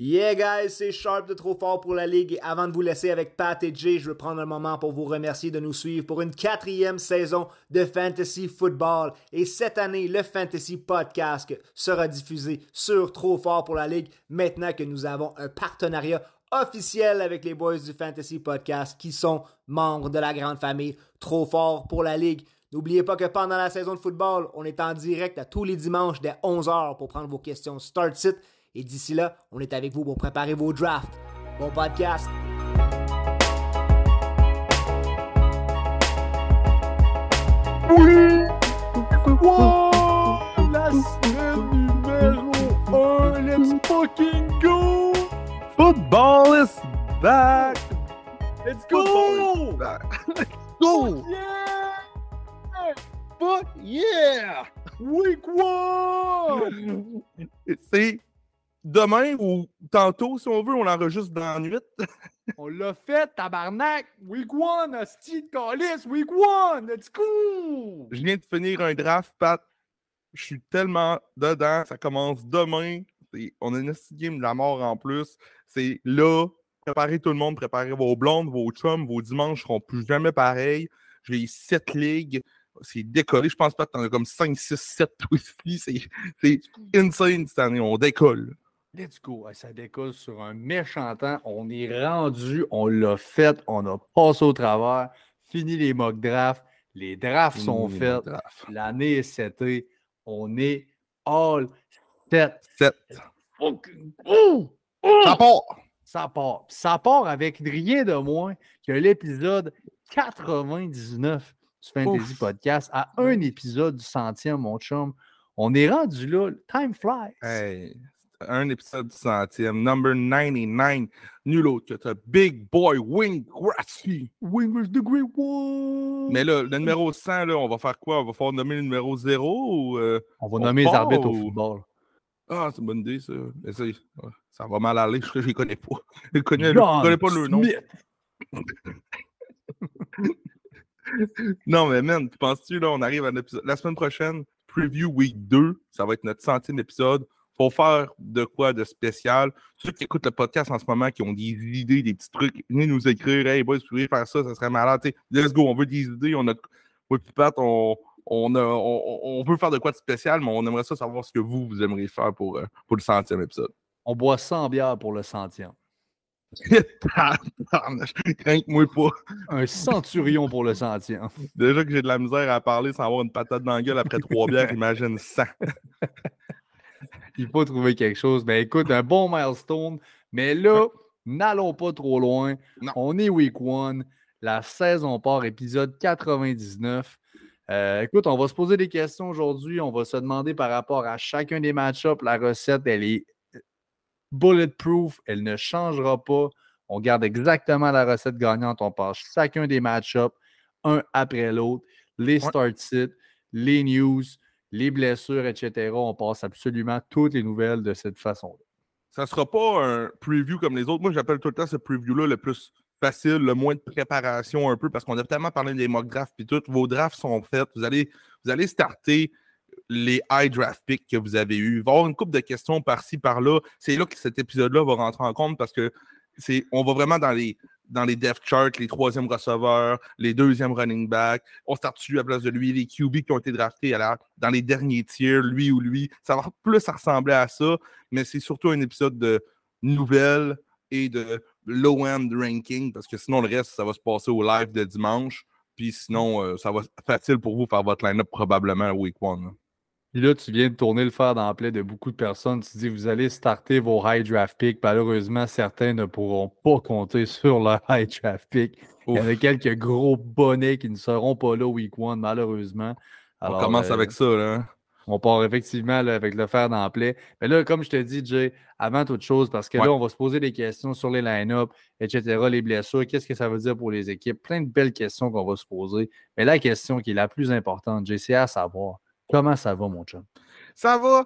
Yeah guys, c'est Sharp de Trop Fort pour la Ligue avant de vous laisser avec Pat et Jay, je veux prendre un moment pour vous remercier de nous suivre pour une quatrième saison de Fantasy Football. Et cette année, le Fantasy Podcast sera diffusé sur Trop Fort pour la Ligue maintenant que nous avons un partenariat officiel avec les boys du Fantasy Podcast qui sont membres de la grande famille Trop Fort pour la Ligue. N'oubliez pas que pendant la saison de football, on est en direct à tous les dimanches dès 11h pour prendre vos questions Start Sit et d'ici là, on est avec vous pour préparer vos drafts. Bon podcast! Oui! Wow! La semaine numéro 1, let's fucking go! Football is back! Let's go! Let's go! Yeah! Fuck yeah! Week 1! C'est demain ou tantôt, si on veut, on enregistre dans la nuit. On l'a fait, tabarnak! Week 1, hostie de calice! Week 1! Let's go! Je viens de finir un draft, Pat. Je suis tellement dedans. Ça commence demain. On a une game de la mort en plus. C'est là. Préparez tout le monde, préparez vos blondes, vos chums, vos dimanches seront plus jamais pareils. J'ai sept ligues. C'est décollé. Je pense pas que t'en as comme 5, 6, 7 aussi. C'est insane cette année. On décolle. Let's go. Ça décolle sur un méchant temps. On est rendu, on l'a fait, on a passé au travers. Fini les mock drafts. Les drafts sont Fini faits. L'année est setée. On est all set. 7. Fucking go! Oh! Ça part! Ça part. Ça part avec rien de moins que l'épisode 99 du Fantasy Ouf. Podcast à un épisode du centième, mon chum. On est rendu là. Time flies. Hey, un épisode du centième, number 99, nul autre que ta Big Boy Wing Grassy. Wingers the Great One. Mais là, le numéro 100, là, on va faire quoi? On va faire nommer le numéro 0 ou. euh, On va on nommer les part arbitres au football? Ah, c'est une bonne idée, ça. Mais ça, ça va mal aller, je ne les connais pas. Je ne connais, connais pas le nom. Non, mais man, tu penses-tu, là, on arrive à l'épisode. La semaine prochaine, preview week 2, ça va être notre centième épisode. Faut faire de quoi de spécial? Ceux qui écoutent le podcast en ce moment, qui ont des idées, des petits trucs, venez nous écrire. Hey, boys, vous pourriez faire ça, ça serait malade. T'sais, let's go, on veut des idées. On a. Moi, Pat, on, on, a- on, on veut faire de quoi de spécial, mais on aimerait ça savoir ce que vous, vous aimeriez faire pour, euh, pour le centième épisode. On boit 100 bières pour le centième. Crainte-moi pas. Un centurion pour le centième. Déjà que j'ai de la misère à parler sans avoir une patate dans la gueule après trois bières, imagine 100. Il faut trouver quelque chose. Ben écoute, un bon milestone. Mais là, n'allons pas trop loin. Non. On est week one. La saison part, épisode 99. Euh, écoute, on va se poser des questions aujourd'hui. On va se demander par rapport à chacun des match-ups. La recette, elle est euh, bulletproof. Elle ne changera pas. On garde exactement la recette gagnante. On passe chacun des match-ups, un après l'autre. Les start-sits, les news, les blessures, etc. On passe absolument toutes les nouvelles de cette façon-là. Ça sera pas un preview comme les autres. Moi, j'appelle tout le temps ce preview-là le plus facile, le moins de préparation un peu, parce qu'on a tellement parlé des mock drafts puis tout. Vos drafts sont faits. Vous allez, vous allez starter les high draft picks que vous avez eus. Il va y avoir une couple de questions par-ci, par-là. C'est là que cet épisode-là va rentrer en compte parce que on va vraiment dans les, dans les depth charts, les troisièmes receveurs, les deuxièmes running backs. On start lui à la place de lui, les QB qui ont été draftés à la- dans les derniers tiers, lui ou lui. Ça va plus ressembler à ça, mais c'est surtout un épisode de nouvelles et de low-end ranking parce que sinon, le reste, ça va se passer au live de dimanche. Puis sinon, euh, ça va être facile pour vous faire votre line-up probablement week one. Puis là, tu viens de tourner le fer dans la plaie de beaucoup de personnes. Tu dis, vous allez starter vos high draft picks. Malheureusement, certains ne pourront pas compter sur leur high draft pick. Il y en a quelques gros bonnets qui ne seront pas là week one, malheureusement. On commence euh, avec ça. Là. hein. On part effectivement là, avec le fer dans la plaie. Mais là, comme je te dis, Jay, avant toute chose, parce que Ouais. là, on va se poser des questions sur les line-up, etc., les blessures, qu'est-ce que ça veut dire pour les équipes, plein de belles questions qu'on va se poser. Mais la question qui est la plus importante, Jay, c'est à savoir comment ça va, mon chum? Ça va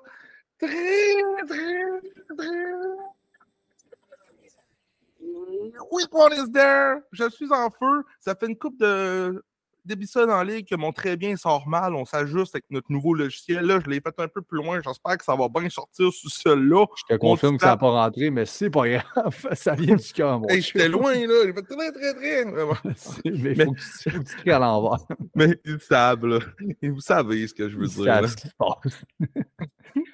très, très, très. One is there. Je suis en feu. Ça fait une coupe de début ça dans la ligue que mon très bien sort mal, on s'ajuste avec notre nouveau logiciel. Là, je l'ai fait un peu plus loin. J'espère que ça va bien sortir sous celle-là. Je te confirme que ça n'a pas rentré, mais c'est pas grave. ça vient du cœur. Hey, J'étais loin, là. J'ai fait très, très, très. mais il faut, que tu cries à l'envers. mais ils savent, là. Vous savez ce que je veux Ils dire. savent là. ce qui se passe.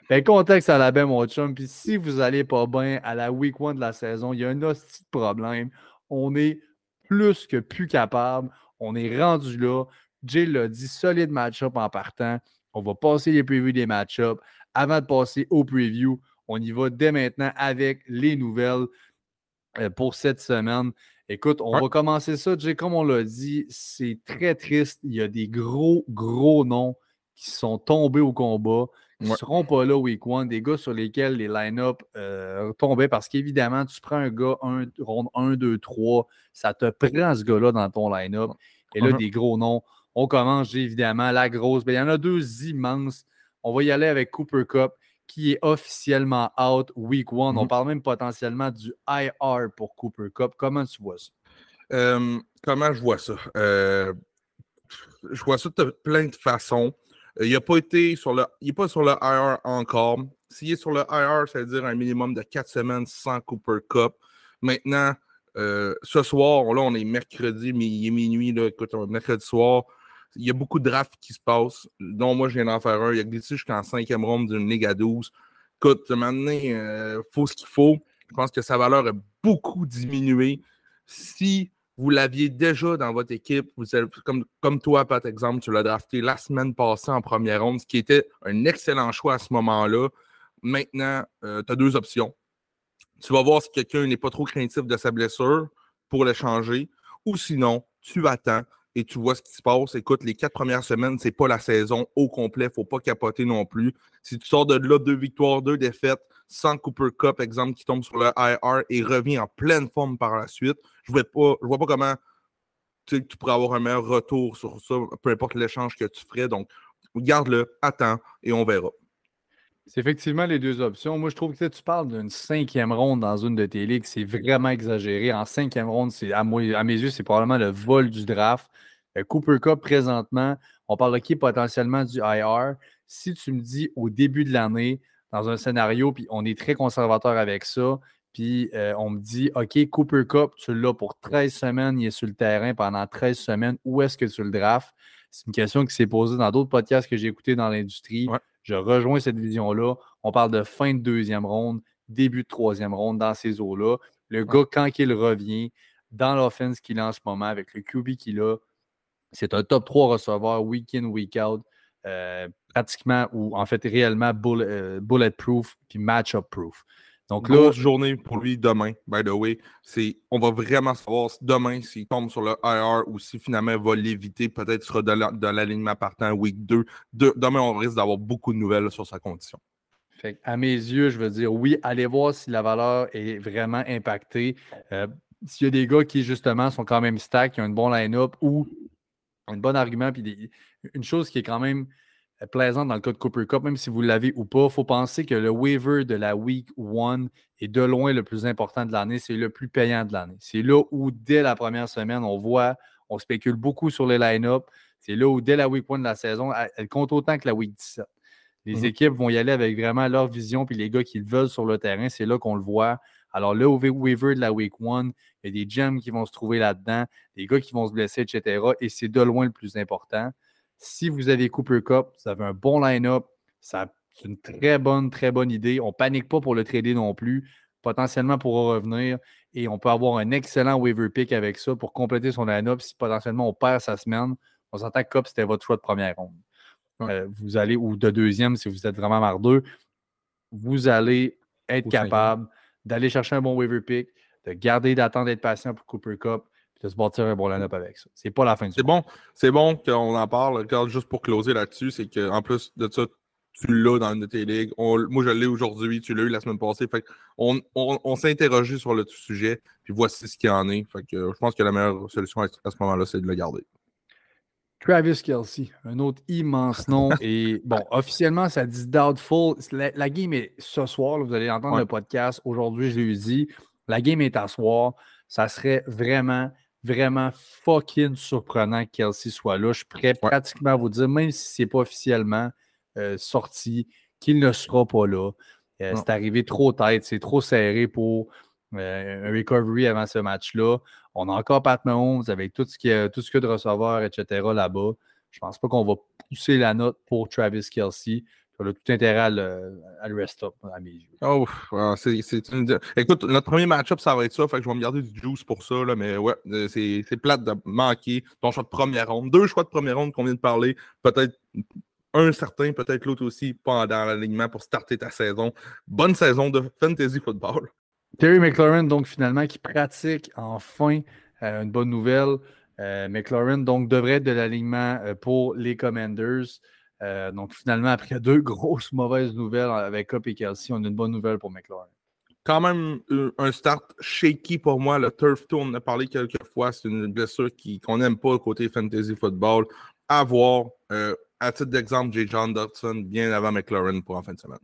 ben, contexte à la baie, mon chum. Puis si vous n'allez pas bien à la week one de la saison, il y a un hostie de problème. On est plus que plus capable. On est rendu là. Jay l'a dit, solide match-up en partant. On va passer les previews des match-ups. Avant de passer au preview, on y va dès maintenant avec les nouvelles euh, pour cette semaine. Écoute, on va commencer ça, Jay, comme on l'a dit, c'est très triste. Il y a des gros, gros noms qui sont tombés au combat, ne Ouais. seront pas là week one, des gars sur lesquels les line-up euh, tombaient parce qu'évidemment, tu prends un gars, un, ronde 1, 2, 3, ça te prend ce gars-là dans ton line-up. Et là, Mhm. des gros noms. On commence, évidemment, la grosse. Ben, il y en a deux immenses. On va y aller avec Cooper Cup, qui est officiellement out week one. On Mhm. parle même potentiellement du IR pour Cooper Cup. Comment tu vois ça? Euh, comment je vois ça? Euh, je vois ça de plein de façons. Euh, il n'a pas été sur le. Il n'est pas sur le IR encore. S'il est sur le IR, ça veut dire un minimum de quatre semaines sans Cooper Cup. Maintenant, euh, ce soir, là, on est mercredi, mais il est minuit, là, écoute, est mercredi soir. Il y a beaucoup de drafts qui se passent, dont moi, je viens d'en faire un. Il a glissé jusqu'en cinquième ronde d'une Ligue à 12. Écoute, maintenant, il faut ce qu'il faut. Je pense que sa valeur a beaucoup diminué. Si vous l'aviez déjà dans votre équipe, vous comme, comme toi, par exemple, tu l'as drafté la semaine passée en première ronde, ce qui était un excellent choix à ce moment-là. Maintenant, tu as deux options. Tu vas voir si quelqu'un n'est pas trop craintif de sa blessure pour le changer, ou sinon, tu attends et tu vois ce qui se passe. Écoute, les quatre premières semaines, c'est pas la saison au complet, il ne faut pas capoter non plus. Si tu sors de là deux victoires, deux défaites, sans Cooper Cup, exemple, qui tombe sur le IR et revient en pleine forme par la suite, je ne vois, pas- comment tu, pourrais avoir un meilleur retour sur ça, peu importe l'échange que tu ferais. Donc, garde-le, attends et on verra. C'est effectivement les deux options. Moi, je trouve que tu parles d'une cinquième ronde dans une de tes ligues. C'est vraiment exagéré. En cinquième ronde, c'est à, à mes yeux, c'est probablement le vol du draft. Euh, Cooper Cup, présentement, on parle qui potentiellement du IR. Si tu me dis au début de l'année, dans un scénario, puis on est très conservateur avec ça, puis euh, on me dit, OK, Cooper Cup, tu l'as pour 13 semaines, il est sur le terrain pendant 13 semaines, où est-ce que tu le drafts? C'est une question qui s'est posée dans d'autres podcasts que j'ai écoutés dans l'industrie. Ouais. Je rejoins cette vision-là. On parle de fin de deuxième ronde, début de troisième ronde dans ces eaux-là. Le gars, quand il revient dans l'offense qu'il a en ce moment, avec le QB qu'il a, c'est un top 3 receveur week in, week out, euh, pratiquement ou en fait réellement bull- euh, bulletproof puis match-up proof. Donc là, Grosse journée pour lui demain, by the way. C'est, on va vraiment savoir demain s'il tombe sur le IR ou si finalement il va l'éviter. Peut-être sera de l'alignement partant week 2. De- demain, on risque d'avoir beaucoup de nouvelles sur sa condition. Fait à mes yeux, je veux dire, oui, allez voir si la valeur est vraiment impactée. Euh, S'il y a des gars qui, justement, sont quand même stack, qui ont un bon line-up ou un bon argument, puis des- une chose qui est quand même plaisante dans le cas de Cooper Cup, même si vous l'avez ou pas, il faut penser que le waiver de la week 1 est de loin le plus important de l'année. C'est le plus payant de l'année. C'est là où, dès la première semaine, on voit, on spécule beaucoup sur les line-up. C'est là où, dès la week 1 de la saison, elle, compte autant que la week 17. Les Mhm. équipes vont y aller avec vraiment leur vision, puis les gars qui le veulent sur le terrain, c'est là qu'on le voit. Alors là, au waiver de la week 1, il y a des gems qui vont se trouver là-dedans, des gars qui vont se blesser, etc. Et c'est de loin le plus important. Si vous avez Cooper Cup, vous avez un bon line-up, c'est une très bonne, très bonne idée. On ne panique pas pour le trader non plus. Potentiellement pour revenir. Et on peut avoir un excellent waiver pick avec ça pour compléter son line-up. Si potentiellement on perd sa semaine, on s'entend que Cup, c'était votre choix de première ronde. Ouais. Euh, vous allez, ou de deuxième si vous êtes vraiment mardeux, vous allez être capable d'aller chercher un bon waiver pick, de garder, d'attendre d'être patient pour Cooper Cup, puis de se bâtir un bon line-up avec ça. C'est pas la fin du C'est bon, c'est bon qu'on en parle. Regarde, juste pour closer là-dessus, c'est qu'en plus de ça, tu l'as dans une de tes ligues. On- moi, je l'ai aujourd'hui, tu l'as eu la semaine passée. Fait on, on, on s'est interrogé sur le sujet, puis voici ce qu'il y en est. Fait que je pense que la meilleure solution à, à ce moment-là, c'est de le garder. Travis Kelsey, un autre immense nom. Et bon, officiellement, ça dit doubtful. La, la game est ce soir. là, vous allez entendre Ouais. le podcast. Aujourd'hui, je l'ai dit. La game est à soir. Ça serait vraiment vraiment fucking surprenant que Kelsey soit là. Je pourrais pratiquement vous dire, même si ce n'est pas officiellement euh, sorti, qu'il ne sera pas là. Euh, c'est arrivé trop tête, c'est trop serré pour euh, un recovery avant ce match-là. On a encore Pat Mahomes avec tout ce qu'il y a, tout ce que de receveurs, etc. là-bas. Je pense pas qu'on va pousser la note pour Travis Kelsey. Tout intérêt à le, rest-up, à mes yeux. Oh, c'est une... Écoute, notre premier match-up, ça va être ça. Fait que je vais me garder du juice pour ça. Là, mais ouais, euh, c'est plate de manquer ton choix de première ronde. Deux choix de première ronde qu'on vient de parler. Peut-être un certain, peut-être l'autre aussi, pendant l'alignement pour starter ta saison. Bonne saison de fantasy football. Terry McLaurin, donc finalement, qui pratique enfin euh, une bonne nouvelle. Euh, McLaurin, donc, devrait être de l'alignement euh, pour les Commanders. Donc, finalement, après deux grosses mauvaises nouvelles avec Cup et Kelsey, on a une bonne nouvelle pour McLaurin. Quand même un start shaky pour moi. Le turf tour, on en a parlé quelques fois. C'est une blessure qu'on n'aime pas côté fantasy football. À voir. à titre d'exemple, J. John Dodson bien avant McLaurin pour en fin de semaine.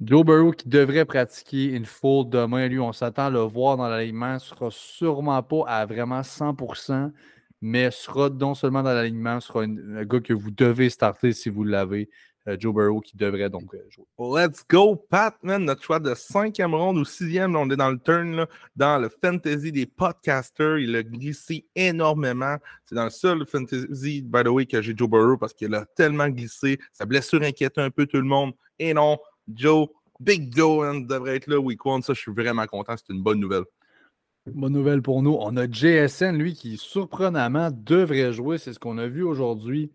Joe Burrow qui devrait pratiquer une faute demain, lui, on s'attend à le voir dans l'alignement, ne sera sûrement pas à vraiment 100%, mais sera non seulement dans l'alignement, sera un gars que vous devez starter si vous l'avez. Euh, Joe Burrow qui devrait donc euh, jouer. Let's go, Pat, man. Notre choix de cinquième ronde ou sixième, on est dans le turn, dans le fantasy des podcasters. Il a glissé énormément. C'est dans le seul fantasy, by the way, que j'ai Joe Burrow parce qu'il a tellement glissé. Sa blessure inquiétait un peu tout le monde. Et non, Joe, Big Joe devrait être là week one. Ça, je suis vraiment content. C'est une bonne nouvelle. Bonne nouvelle pour nous. On a JSN, lui, qui surprenamment devrait jouer. C'est ce qu'on a vu aujourd'hui.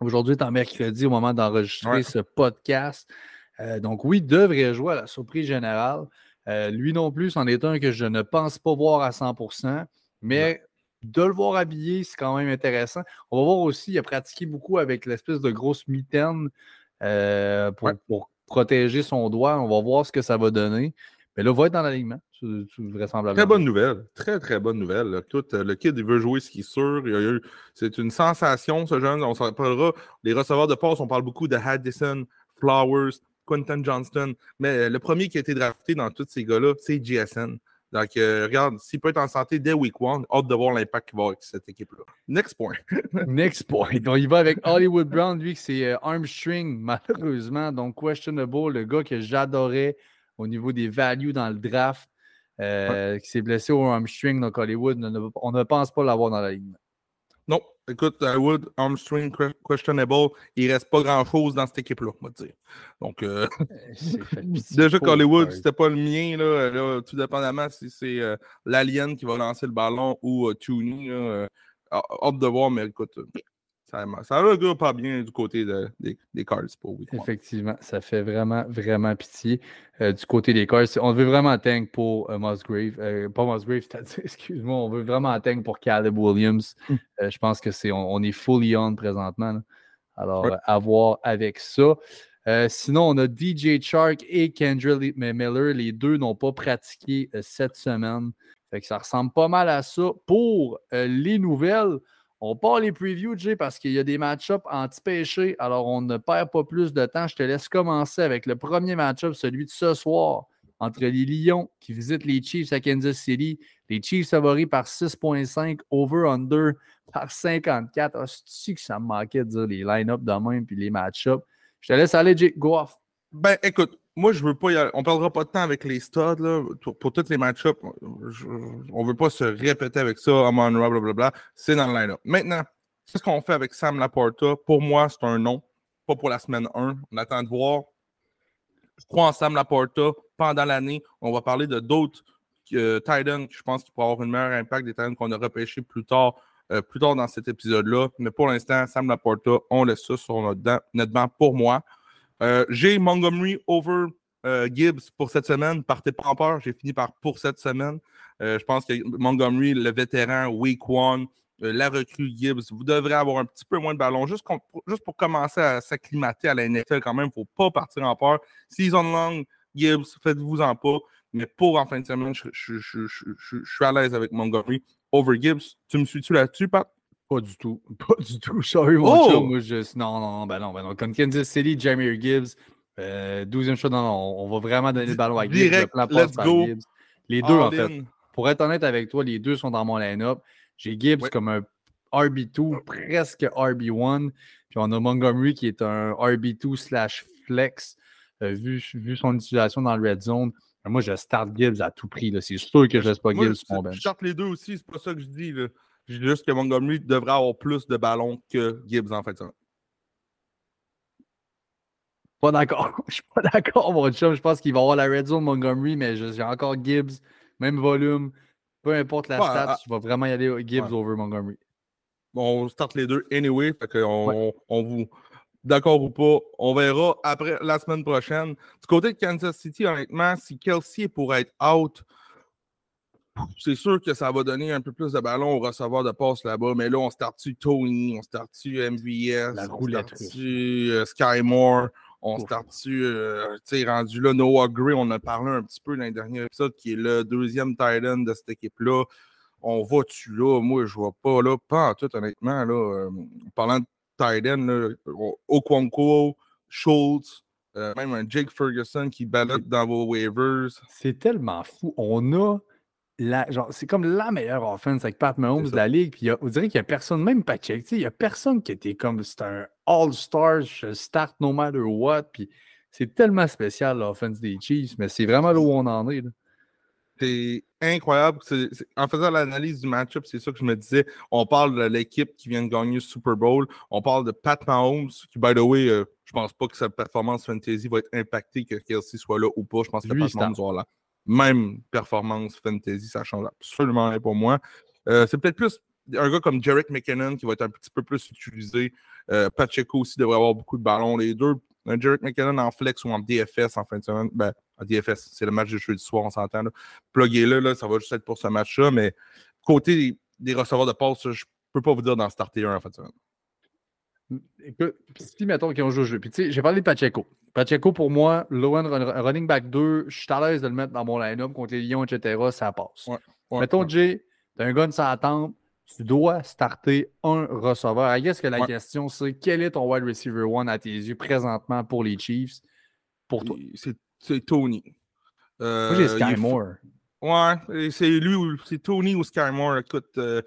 Aujourd'hui est en mercredi au moment d'enregistrer ce podcast. Euh, donc, oui, devrait jouer à la surprise générale. Euh, lui non plus, c'en est un que je ne pense pas voir à 100% mais de le voir habillé, c'est quand même intéressant. On va voir aussi, il a pratiqué beaucoup avec l'espèce de grosse mitaine euh, pour, pour, protéger son doigt. On va voir ce que ça va donner. Mais là, il va être dans l'alignement, vraisemblablement. Très bonne nouvelle. Très, très bonne nouvelle. Tout, euh, le kid, il veut jouer ce qui est sûr. C'est une sensation, ce jeune. On s'en parlera. Les receveurs de passe, on parle beaucoup de Haddison, Flowers, Quentin Johnston. Mais le premier qui a été drafté dans tous ces gars-là, c'est GSN. Donc, euh, regarde, s'il peut être en santé dès week one, hâte de voir l'impact qu'il va avoir avec cette équipe-là. Next point. Next point. Donc, il va avec Hollywood Brown, lui, c'est euh, Armstring, malheureusement. Donc, questionable, le gars que j'adorais au niveau des values dans le draft, euh, qui s'est blessé au Armstring. Donc, Hollywood, on ne pense pas l'avoir dans la ligne. Non, écoute, Wood, Armstrong, questionable, il reste pas grand-chose dans cette équipe-là, on va dire. Donc, euh, euh, déjà qu'Hollywood, c'était pas le mien, là, tout dépendamment si c'est euh, l'Alien qui va lancer le ballon ou euh, Tooney, hâte de voir, mais écoute, ça, ça va pas bien du côté des, Cards pour Effectivement, ça fait vraiment, vraiment pitié euh, du côté des Cards. On veut vraiment tank pour euh, Musgrave. Euh, pas Musgrave, c'est-à-dire, excuse-moi, on veut vraiment tank pour Caleb Williams. Hmm. je pense que c'est on, est fully on présentement. Alors, à voir avec ça. sinon, on a DJ Shark et Kendra Miller. Les deux n'ont pas pratiqué cette semaine. Fait que ça ressemble pas mal à ça. Pour les nouvelles, on part les previews, Jay, parce qu'il y a des match-ups anti-péché. Alors, on ne perd pas plus de temps. Je te laisse commencer avec le premier match-up, celui de ce soir, entre les Lions qui visitent les Chiefs à Kansas City. Les Chiefs favoris par 6,5, over-under par 54. Ah, c'est que ça me manquait de dire les line-up de même puis les match-ups? Je te laisse aller, Jay. Go off. Ben, écoute, moi, je veux pas y aller. On perdra pas de temps avec les studs, là. Pour, tous les match-ups, on veut pas se répéter avec ça, Amon Ra, blablabla. C'est dans le line-up. Maintenant, qu'est-ce qu'on fait avec Sam Laporta? Pour moi, c'est un non. Pas pour la semaine 1. On attend de voir. Je crois en Sam Laporta. Pendant l'année, on va parler de d'autres euh, Titans je pense qu'il pourraient avoir un meilleur impact des Titans qu'on a repêchés plus tard, euh, plus tard dans cet épisode-là. Mais pour l'instant, Sam Laporta, on laisse ça sur notre, notre banc pour moi. Euh, j'ai Montgomery over euh, Gibbs pour cette semaine. Partez pas en peur, j'ai fini par pour cette semaine. Euh, je pense que Montgomery, le vétéran, week one, la recrue Gibbs, vous devrez avoir un petit peu moins de ballon juste, juste pour commencer à s'acclimater à la NFL quand même. Il ne faut pas partir en peur. Season long, Gibbs, faites-vous en pas. Mais pour en fin de semaine, je, suis à l'aise avec Montgomery over Gibbs. Tu me suis-tu là-dessus, Pat? Pas du tout. Pas du tout. Sorry, mon oh! Moi, je... Non, non, non, ben non, ben non. Comme Kansas City, Jamie Gibbs, euh, 12e choix, non, non, on va vraiment donner le ballon à Gibbs. Direct, let's go. Les deux, en fait. Pour être honnête avec toi, les deux sont dans mon line-up. J'ai Gibbs comme un RB2, presque RB1. Puis on a Montgomery qui est un RB2 slash flex, euh, vu, vu, son utilisation dans le red zone. Moi, je start Gibbs à tout prix. C'est sûr que je laisse pas Gibbs bench. Je starte les deux aussi, c'est pas ça que je dis. Là. Je juste que Montgomery devrait avoir plus de ballons que Gibbs en fait. Pas d'accord. Je suis pas d'accord, mon chum. Je pense qu'il va avoir la red zone Montgomery, mais j'ai encore Gibbs, même volume. Peu importe la stat, ah, je vais vraiment y aller Gibbs over Montgomery. Bon, on start les deux anyway. Fait on, on, vous. D'accord ou pas, on verra après la semaine prochaine. Du côté de Kansas City, honnêtement, si Kelsey est pour être out, c'est sûr que ça va donner un peu plus de ballon au receveur de passe là-bas, mais là, on start-tu Tony, on start-tu MVS, on start-tu euh, Sky Moore, on start-tu, euh, tu sais, rendu là, Noah Gray, on a parlé un petit peu dans le dernier épisode, qui est le deuxième tight end de cette équipe-là. On va-tu là? Moi, je vois pas là, pas en tout, honnêtement, là. Euh, parlant de tight end, là, Okwonko, Schultz, même un Jake Ferguson qui balade dans vos waivers. C'est tellement fou. On a c'est comme la meilleure offense avec Pat Mahomes de la ligue. Puis on dirait qu'il n'y a personne, même Pacheco, il n'y a personne qui était comme c'est un All-Star, je start no matter what. Puis c'est tellement spécial l'offense des Chiefs, mais c'est vraiment là où on en est. C'est incroyable. en faisant l'analyse du match-up, c'est ça que je me disais. On parle de l'équipe qui vient de gagner le Super Bowl. On parle de Pat Mahomes, qui, by the way, je euh, je pense pas que sa performance fantasy va être impactée, que Kelsey soit là ou pas. Je pense que Pat Mahomes va là même performance fantasy, ça change absolument rien pour moi. Euh, c'est peut-être plus un gars comme Jarek McKinnon qui va être un petit peu plus utilisé. Euh, Pacheco aussi devrait avoir beaucoup de ballons. Les deux, un Jarek McKinnon en flex ou en DFS en fin de semaine. Ben, en DFS, c'est le match de jeudi soir, on s'entend. Pluguez-le, là, ça va juste être pour ce match-là. Mais côté des, receveurs de passe, je ne peux pas vous dire d'en starter un en fin de semaine. Écoute, si mettons qu'ils ont joué au jeu, puis tu sais, j'ai parlé de Pacheco. Pacheco, pour moi, low-end running back 2, je suis à l'aise de le mettre dans mon line-up contre les Lions, etc. Ça passe. mettons, Jay, tu as un gun sans attendre, tu dois starter un receveur. I guess que la question, c'est quel est ton wide receiver one à tes yeux présentement pour les Chiefs? Pour toi. C'est Tony. Euh, Moi, j'ai Sky Moore. Ouais, c'est lui, c'est Tony ou Sky Moore. Écoute, euh,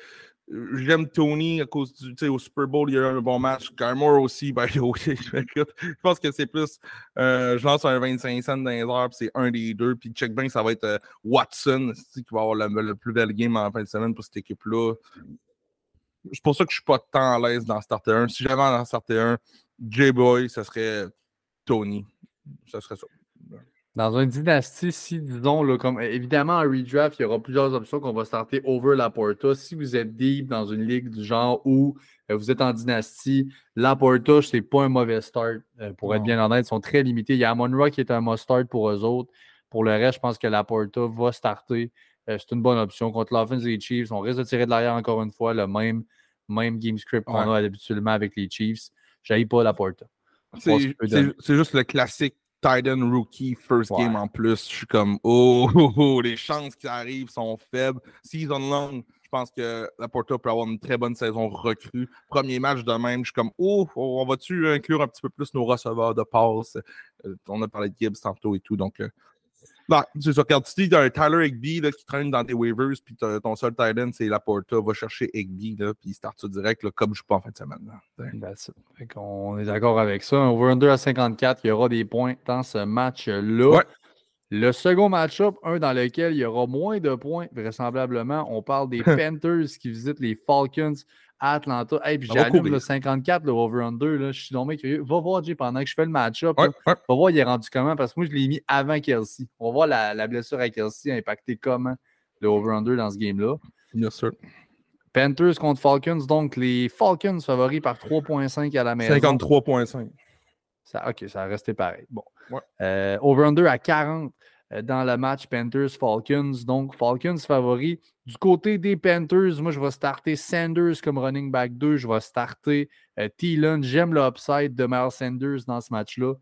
J'aime Tony à cause du au Super Bowl, il y a eu un bon match. Carmore aussi, by the way. je pense que c'est plus. Euh, je lance un 25 cents dans les heures, c'est un des deux. Puis check bien, ça va être euh, Watson qui va avoir le, plus bel game en fin de semaine pour cette équipe-là. C'est pour ça que je suis pas tant à l'aise dans Starter 1. Si j'avais dans Starter 1, J-Boy, ça serait Tony. Ça serait ça. Dans une dynastie, si, disons, là, comme évidemment, en redraft, il y aura plusieurs options qu'on va starter over la Porta. Si vous êtes deep dans une ligue du genre où euh, vous êtes en dynastie, la Porta, c'est pas un mauvais start. Euh, pour être bien honnête, ils sont très limités. Il y a Amon qui est un must start pour eux autres. Pour le reste, je pense que la Porta va starter. Euh, c'est une bonne option. Contre l'offense des Chiefs, on risque de tirer de l'arrière encore une fois, le même, même game script qu'on a habituellement avec les Chiefs. Je pas la Porta. C'est juste le classique Titan rookie, first game en plus. Je suis comme, oh, oh, oh, les chances qui arrivent sont faibles. Season long, je pense que la Porta peut avoir une très bonne saison recrue. Premier match de même, je suis comme, oh, oh on va-tu inclure un petit peu plus nos receveurs de passe? Euh, on a parlé de Gibbs tantôt et tout, donc euh, c'est ça. Quand tu dis un Tyler Higby là, qui traîne dans tes waivers, puis ton seul tight end, c'est Laporta, va chercher Higby, là, puis il start ça direct, là, comme je joue pas en fin de semaine. on est d'accord avec ça. Over-under à 54, il y aura des points dans ce match-là. Le second match-up, un dans lequel il y aura moins de points, vraisemblablement, on parle des Panthers qui visitent les Falcons Atlanta. Hey, puis j'allume le 54, le over-under. Là, je suis tombé curieux. Va voir, Jay, pendant que je fais le match-up. Va voir, il est rendu comment? Parce que moi, je l'ai mis avant Kelsey. On va voir la, la blessure à Kelsey a impacté comment le over-under dans ce game-là. Bien sûr. Panthers contre Falcons. Donc, les Falcons favoris par 3,5 à la maison. 53,5. OK, ça a resté pareil. Bon. Euh, over-under à 40. Euh, dans le match Panthers-Falcons. Donc, Falcons favori. Du côté des Panthers, moi, je vais starter Sanders comme running back 2. Je vais starter euh, Thielen. J'aime l'upside de Miles Sanders dans ce match-là.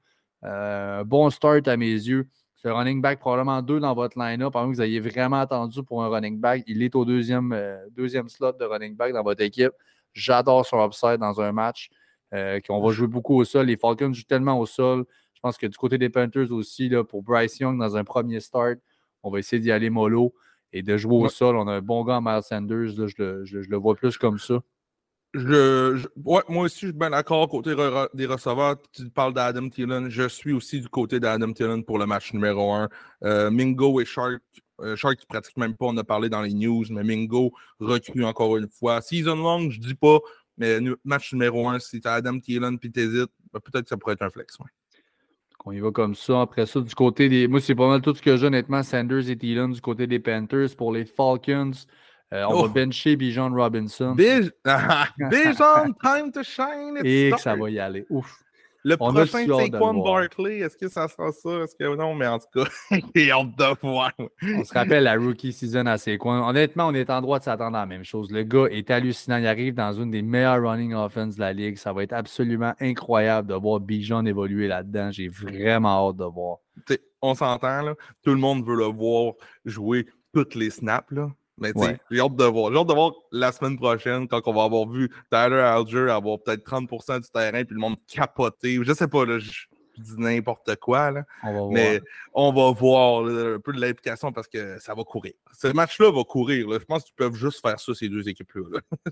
Euh, bon start à mes yeux. Un running back probablement 2 dans votre line-up. que vous ayez vraiment attendu pour un running back. Il est au deuxième, deuxième slot de running back dans votre équipe. J'adore son upside dans un match. qu'on va jouer beaucoup au sol. Les Falcons jouent tellement au sol. Je pense que du côté des Panthers aussi, là, pour Bryce Young dans un premier start, on va essayer d'y aller mollo. Et de jouer au sol. On a un bon gars en Miles Sanders. je, le, vois plus comme ça. Je, moi aussi, je suis bien d'accord côté des receveurs. Tu parles d'Adam Thielen. Je suis aussi du côté d'Adam Thielen pour le match numéro 1. Euh, Mingo et Shark, euh, Shark qui pratique même pas, on a parlé dans les news, mais Mingo recrue encore une fois. Season long, je dis pas, mais match numéro 1, si tu as Adam Thielen puis t'hésites, ben, peut-être que ça pourrait être un flex. On y va comme ça. Après ça, du côté des. Moi, c'est pas mal tout ce que j'ai, honnêtement. Sanders et Thielen du côté des Panthers. Pour les Falcons, euh, on va bencher Bijan Robinson. Bijan, time to shine. Et que ça va y aller. Ouf. Le prochain Saquon Barkley, est-ce que ça sera ça? Est-ce que non? Mais en tout cas, j'ai hâte de voir. on se rappelle la rookie season à Saquon. Honnêtement, on est en droit de s'attendre à la même chose. Le gars est hallucinant. Il arrive dans une des meilleures running offense de la ligue. Ça va être absolument incroyable de voir Bijan évoluer là-dedans. J'ai vraiment hâte de voir. on s'entend, là. Tout le monde veut le voir jouer toutes les snaps, là. Mais j'ai hâte de voir. J'ai hâte de voir la semaine prochaine, quand on va avoir vu Tyler Alger avoir peut-être 30% du terrain, puis le monde capoter. Je sais pas, là, je, dis n'importe quoi. Là. mais on va voir un peu de l'implication parce que ça va courir. Ce match-là va courir. Je pense qu'ils peuvent juste faire ça, ces deux équipes-là.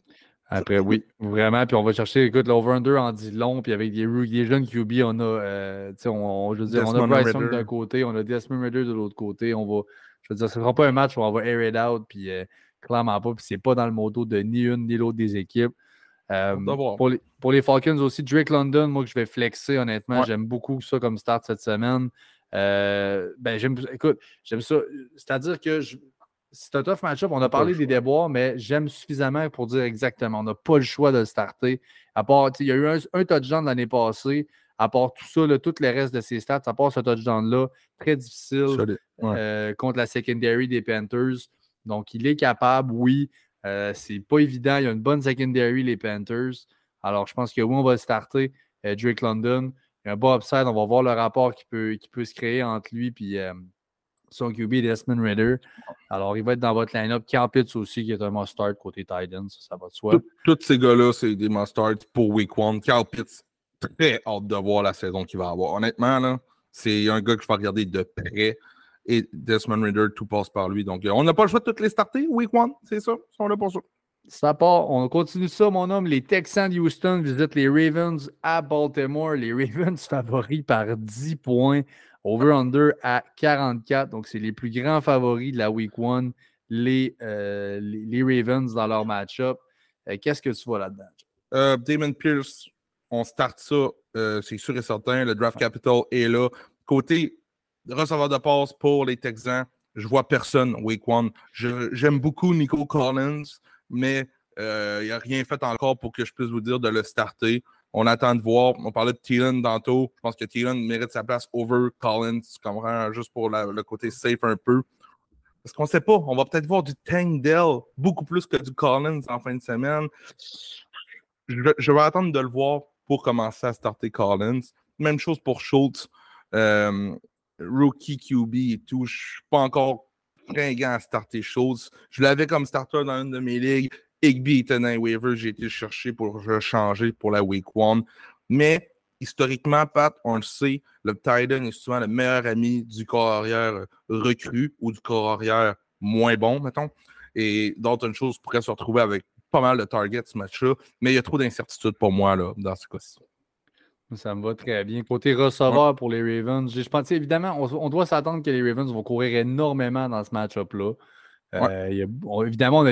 Après, oui, vraiment. Puis on va chercher, écoute, l'over-under en dit long. Puis avec des, des jeunes QB, on a, euh, on, je veux dire, on a Bryce d'un côté, on a Desmond Ritter de l'autre côté. On va je veux dire, ce ne sera pas un match où on va air it out, puis euh, clairement pas, puis c'est pas dans le modo de ni une ni l'autre des équipes. Euh, pour, les, pour, les, Falcons aussi, Drake London, moi que je vais flexer, honnêtement, j'aime beaucoup ça comme start cette semaine. Euh, ben, j'aime, écoute, j'aime ça. C'est-à-dire que c'est un tough match-up. On a parlé des déboires, mais j'aime suffisamment pour dire exactement. On n'a pas le choix de le starter. À part, il y a eu un, un touchdown l'année passée à part tout ça, là, tout le reste de ses stats, à part ce touchdown-là, très difficile euh, contre la secondary des Panthers. Donc, il est capable, oui. Euh, c'est pas évident. Il y a une bonne secondary, les Panthers. Alors, je pense que oui, on va starter euh, Drake London. Il y a un bon upside. On va voir le rapport qui peut, qui peut se créer entre lui et son QB Desmond Ritter. Alors, il va être dans votre line-up. Pitts aussi, qui est un must-start côté Titans. Ça, va de soi. Tous ces gars-là, c'est des must-starts pour Week 1. Carl Pitts, très hâte de voir la saison qu'il va avoir. Honnêtement, là, c'est un gars que je vais regarder de près. Et Desmond Ritter, tout passe par lui. Donc, on n'a pas le choix de toutes les starter, week one, c'est ça? Ils sont là pour ça. Ça part. On continue ça, mon homme. Les Texans de Houston visitent les Ravens à Baltimore. Les Ravens favoris par 10 points. Over-under à 44. Donc, c'est les plus grands favoris de la week one, les, euh, les, Ravens dans leur match-up. Euh, qu'est-ce que tu vois là-dedans? Euh, Damon Pierce, on start ça, euh, c'est sûr et certain. Le draft capital est là. Côté receveur de passe pour les Texans, je vois personne week one. J'aime beaucoup Nico Collins, mais euh, il n'y a rien fait encore pour que je puisse vous dire de le starter. On attend de voir. On parlait de Thielen tantôt. Je pense que Thielen mérite sa place over Collins, juste pour le côté safe un peu. Parce qu'on ne sait pas. On va peut-être voir du Tank Dell beaucoup plus que du Collins en fin de semaine. je vais attendre de le voir pour commencer à starter Collins. Même chose pour Schultz. Euh, rookie QB et tout. Je ne suis pas encore fringant à starter Schultz. Je l'avais comme starter dans une de mes ligues. Higby était dans waiver. J'ai été chercher pour changer pour la week one. Mais historiquement, Pat, on le sait, le Titan est souvent le meilleur ami du corps arrière recru ou du corps arrière moins bon, mettons. Et d'autres choses pourraient se retrouver avec pas mal de targets ce match-là, mais il y a trop d'incertitudes pour moi là, dans ce cas-ci. Ça me va très bien. Côté receveur pour les Ravens, je pense évidemment, on, doit s'attendre que les Ravens vont courir énormément dans ce match-up-là. Euh, évidemment,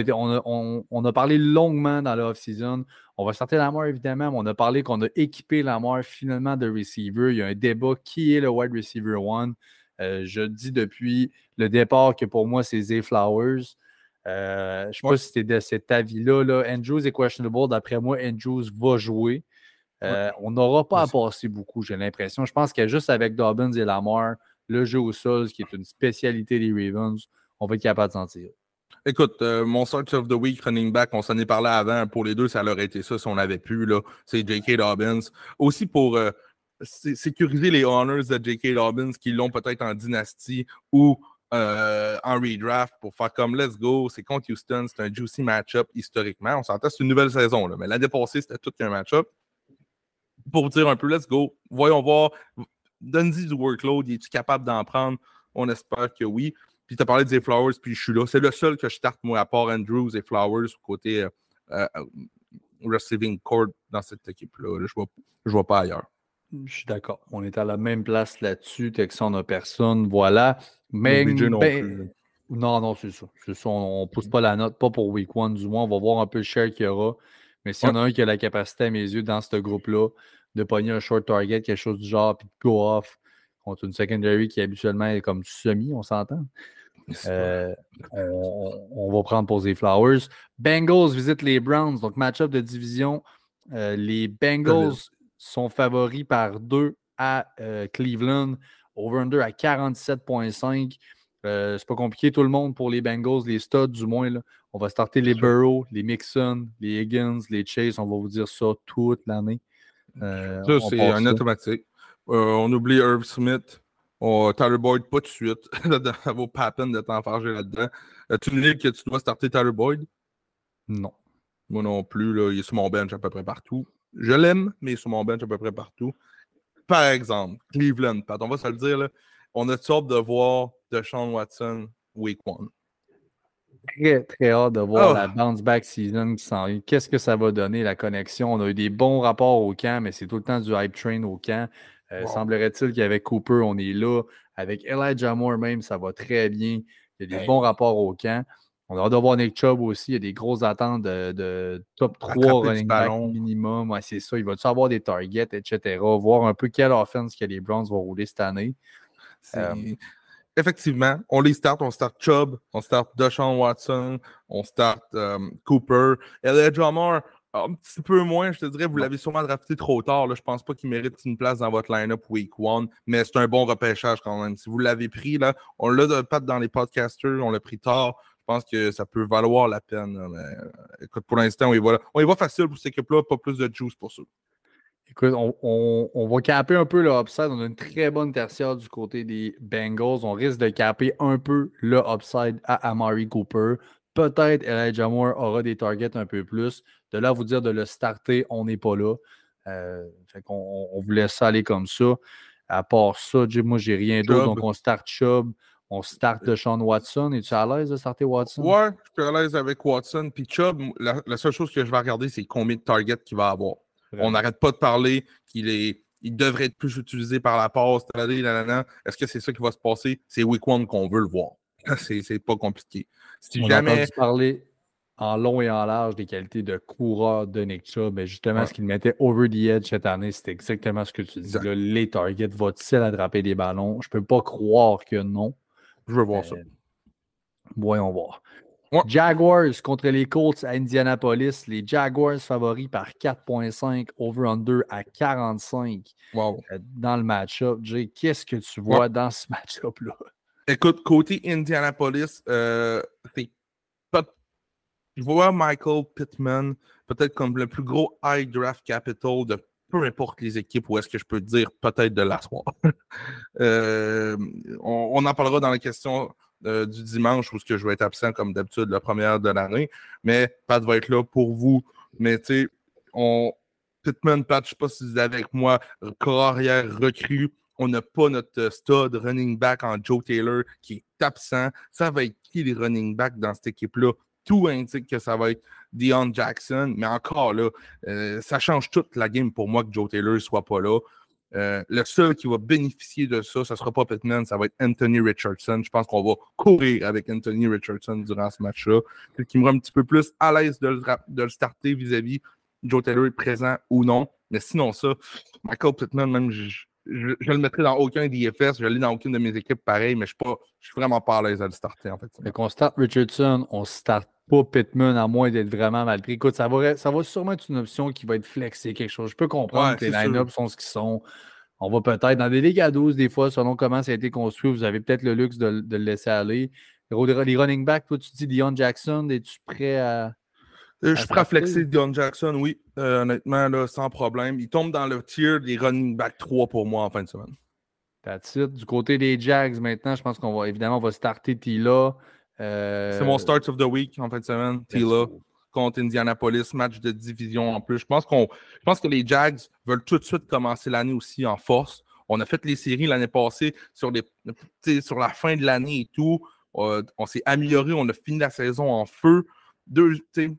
on a, parlé longuement dans l'off-season. On va sortir Lamar, évidemment, mais on a parlé qu'on a équipé Lamar finalement de receiver. Il y a un débat qui est le wide receiver one. Euh, je dis depuis le départ que pour moi, c'est Zay Flowers. Euh, je ne sais pas si c'était de cet avis-là. Là. Andrews est questionable. D'après moi, Andrews va jouer. Euh, on n'aura pas à passer beaucoup, j'ai l'impression. Je pense que juste avec Dobbins et Lamar, le jeu au sol, ce qui est une spécialité des Ravens, on va être capable de s'en tirer. Écoute, euh, mon search of the week running back, on s'en est parlé avant. Pour les deux, ça aurait été ça si on avait pu. C'est J.K. Dobbins. Aussi pour sécuriser les honors de J.K. Dobbins qui l'ont peut-être en dynastie ou euh, en redraft pour faire comme let's go, c'est contre Houston, c'est un juicy match-up historiquement. On s'entend, c'est une nouvelle saison, là, mais l'année passée, c'était tout un match-up. Pour dire un peu let's go, voyons voir, donne-y du workload, es-tu capable d'en prendre? On espère que oui. Puis tu as parlé des Flowers, puis je suis là. C'est le seul que je starte, moi, à part Andrews et Flowers, côté euh, euh, receiving court dans cette équipe-là. Je ne vois, je vois pas ailleurs. Je suis d'accord. On est à la même place là-dessus. Texan n'a personne. Voilà. Mais. non, ben, plus. non, non, c'est ça. C'est ça. On ne pousse pas la note, pas pour Week One, du moins. On va voir un peu le share qu'il y aura. Mais s'il y en a un qui a la capacité, à mes yeux, dans ce groupe-là, de pogner un short target, quelque chose du genre, puis de go off contre une secondary qui habituellement est comme semi, on s'entend. Euh, on, on va prendre pour les Flowers. Bengals visitent les Browns, donc match-up de division. Euh, les Bengals sont favoris par 2 à euh, Cleveland. Over-under à 47,5. Euh, c'est pas compliqué, tout le monde pour les Bengals, les studs du moins. Là. On va starter les Burrow, les Mixon, les Higgins, les Chase. On va vous dire ça toute l'année. Euh, Ça, c'est un ça. automatique. Euh, on oublie Irv Smith. On, Tyler Boyd, pas de suite. Ça vaut pas la peine de là-dedans. As-tu une ligue que tu dois starter Tyler Boyd? Non. Moi non plus. Là, il est sur mon bench à peu près partout. Je l'aime, mais il est sur mon bench à peu près partout. Par exemple, Cleveland, Pat, on va se le dire. Là, on a sorte de voir Deshaun Watson week one. Très, très hâte de voir Oh. la bounce back season qui s'en vient. Qu'est-ce que ça va donner, la connexion? On a eu des bons rapports au camp, mais c'est tout le temps du hype train au camp. Euh, Wow. Semblerait-il qu'avec Cooper, on est là. Avec Elijah Moore même, ça va très bien. Il y a des Hey. bons rapports au camp. On a hâte de voir Nick Chubb aussi. Il y a des grosses attentes de, de top 3 Attraper du running back minimum. Ouais, c'est ça. Il va-tu avoir des targets, etc. Voir un peu quelle offense que les Browns vont rouler cette année. Euh, Effectivement, on les start. On start Chubb, on start Deshaun Watson, on start euh, Cooper. Elijah Moore, un petit peu moins, je te dirais. Vous l'avez sûrement drafté trop tard. Là. Je pense pas qu'il mérite une place dans votre line-up week one, mais c'est un bon repêchage quand même. Si vous l'avez pris, là, on l'a de- pas dans les podcasters, on l'a pris tard. Je pense que ça peut valoir la peine. mais, euh, écoute, pour l'instant, on y va, on y va facile pour cette équipe-là, pas plus de juice pour ça. Écoute, on, on- on va caper un peu le upside. On a une très bonne tertiaire du côté des Bengals. On risque de caper un peu le upside à Amari Cooper. Peut-être Elijah Moore aura des targets un peu plus. De là à vous dire de le starter, on n'est pas là. Euh, fait on- on vous laisse aller comme ça. À part ça, moi, j'ai rien d'autre. Donc, on start Chubb. On start de Sean Watson. Es-tu à l'aise de starter Watson? Ouais, je suis à l'aise avec Watson. Puis Chubb, la, la seule chose que je vais regarder, c'est combien de targets qu'il va avoir. On n'arrête pas de parler qu'il est. Il devrait être plus utilisé par la passe. Est-ce que c'est ça qui va se passer? C'est week one qu'on veut le voir. C'est c'est pas compliqué. Si On a jamais. entendu parler en long et en large des qualités de coureur de Nick Chubb. Mais justement, Ouais. ce qu'il mettait over the edge cette année, c'était exactement ce que tu dis. Là. les targets, va-t-il attraper des ballons? Je peux pas croire que non. Je veux voir ça. Euh, Voyons voir. Ouais. Jaguars contre les Colts à Indianapolis. Les Jaguars favoris par 4.5, over-under à 45 Wow. euh, dans le match-up. Jay, qu'est-ce que tu vois dans ce match-up-là? Écoute, côté Indianapolis, euh, c'est je vois Michael Pittman peut-être comme le plus gros high draft capital de peu importe les équipes où est-ce que je peux dire peut-être de l'asseoir. Euh, on, en parlera dans la question euh, du dimanche où ce que je vais être absent comme d'habitude la première de l'année, mais Pat va être là pour vous. Mais tu sais, on Pittman, Pat, je sais pas si vous êtes avec moi, carrière recrue. On n'a pas notre stud running back en Joe Taylor qui est absent. Ça va être qui les running backs dans cette équipe-là? Tout indique que ça va être Deion Jackson, mais encore là, euh, ça change toute la game pour moi que Joe Taylor ne soit pas là. Euh, le seul qui va bénéficier de ça, ce ne sera pas Pittman, ça va être Anthony Richardson. Je pense qu'on va courir avec Anthony Richardson durant ce match-là. Ce qui me rend un petit peu plus à l'aise de de le starter vis-à-vis Joe Taylor est présent ou non. Mais sinon, ça, Michael Pittman, même, je, je, le mettrai dans aucun DFS, je l'ai dans aucune de mes équipes pareil, mais je je suis vraiment pas à l'aise à le starter en fait. Fait qu'on start Richardson, on start pas Pittman à moins d'être vraiment mal pris. Écoute, ça va, ça va sûrement être une option qui va être flexée, quelque chose. Je peux comprendre Ouais, que les line-ups sont ce qu'ils sont. On va peut-être, dans des ligues à 12, des fois, selon comment ça a été construit, vous avez peut-être le luxe de, de le laisser aller. Les running backs, toi, tu dis Dion Jackson, es-tu prêt à. Euh, je suis prêt à flexer Dion Jackson, oui, euh, honnêtement, là, sans problème. Il tombe dans le tier des running back 3 pour moi en fin de semaine. That's it. Du côté des Jags, maintenant, je pense qu'on va évidemment on va starter Tila. Euh, C'est mon start of the week en fin de semaine. Tila contre Indianapolis, match de division en plus. Je pense, qu'on, je pense que les Jags veulent tout de suite commencer l'année aussi en force. On a fait les séries l'année passée sur, les, sur la fin de l'année et tout. on s'est amélioré, on a fini la saison en feu. Deux,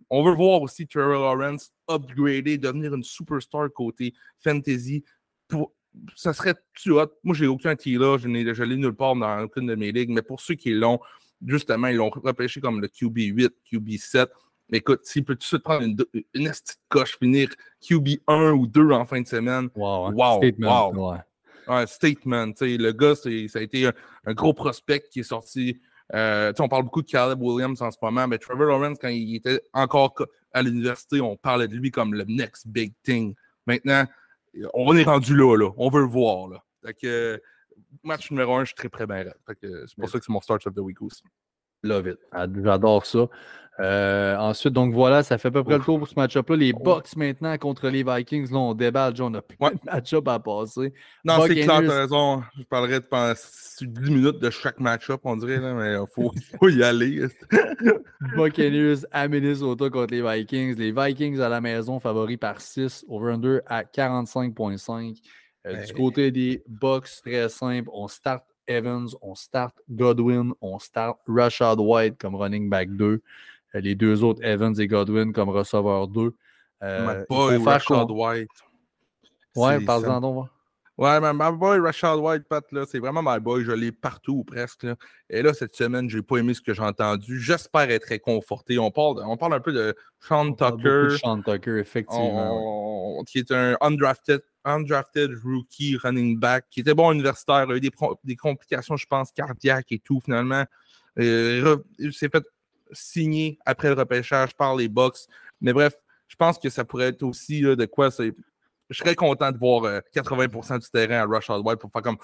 on veut voir aussi Trevor Lawrence upgrader, devenir une superstar côté fantasy. Pour, ça serait tu hot? Moi, j'ai aucun là, je l'ai nulle part dans aucune de mes ligues, mais pour ceux qui l'ont, justement, ils l'ont repêché comme le QB8, QB7. Mais écoute, s'il peut tout de suite prendre une, une, coche, finir QB1 ou 2 en fin de semaine. Wow. Hein. wow statement. wow. Ouais. statement. Le gars, ça a été un, gros prospect qui est sorti. Euh, on parle beaucoup de Caleb Williams en ce moment, mais Trevor Lawrence, quand il était encore à l'université, on parlait de lui comme le next big thing. Maintenant, on est rendu là, là. On veut le voir. Là. que, match numéro un, je suis très près bien C'est pour ça que c'est mon start of the week aussi. Love it. J'adore ça. Euh, ensuite, donc voilà, ça fait à peu près le tour pour ce match-up-là. Les Bucks maintenant contre les Vikings, là, on déballe, John, on a plein de match-up à passer. Non, c'est clair, t'as raison. Je parlerai de pendant 10 minutes de chaque match-up, on dirait, là, mais il faut, faut, y aller. Buccaneers à Minnesota contre les Vikings. Les Vikings à la maison, favoris par 6, over-under à 45,5. Euh, du côté des Bucks, très simple, on start Evans, on start Godwin, on start Rashad White comme running back 2. Euh, les deux autres, Evans et Godwin, comme receveur 2. Euh, Rashad White. Ouais, par-en donc. Ouais, mais my boy Rashad White, Pat, là, c'est vraiment my boy. Je l'ai partout presque. Et là, cette semaine, j'ai pas aimé ce que j'ai entendu. J'espère être réconforté. On parle, on parle un peu de Sean Tucker. Sean Tucker, effectivement. qui est un undrafted, undrafted rookie running back, qui était bon universitaire. Il a eu des, des complications, je pense, cardiaques et tout, finalement. Euh, il s'est fait signé après le repêchage par les Bucks. Mais bref, je pense que ça pourrait être aussi de quoi. Je serais content de voir 80% euh, du terrain à Rush White pour faire comme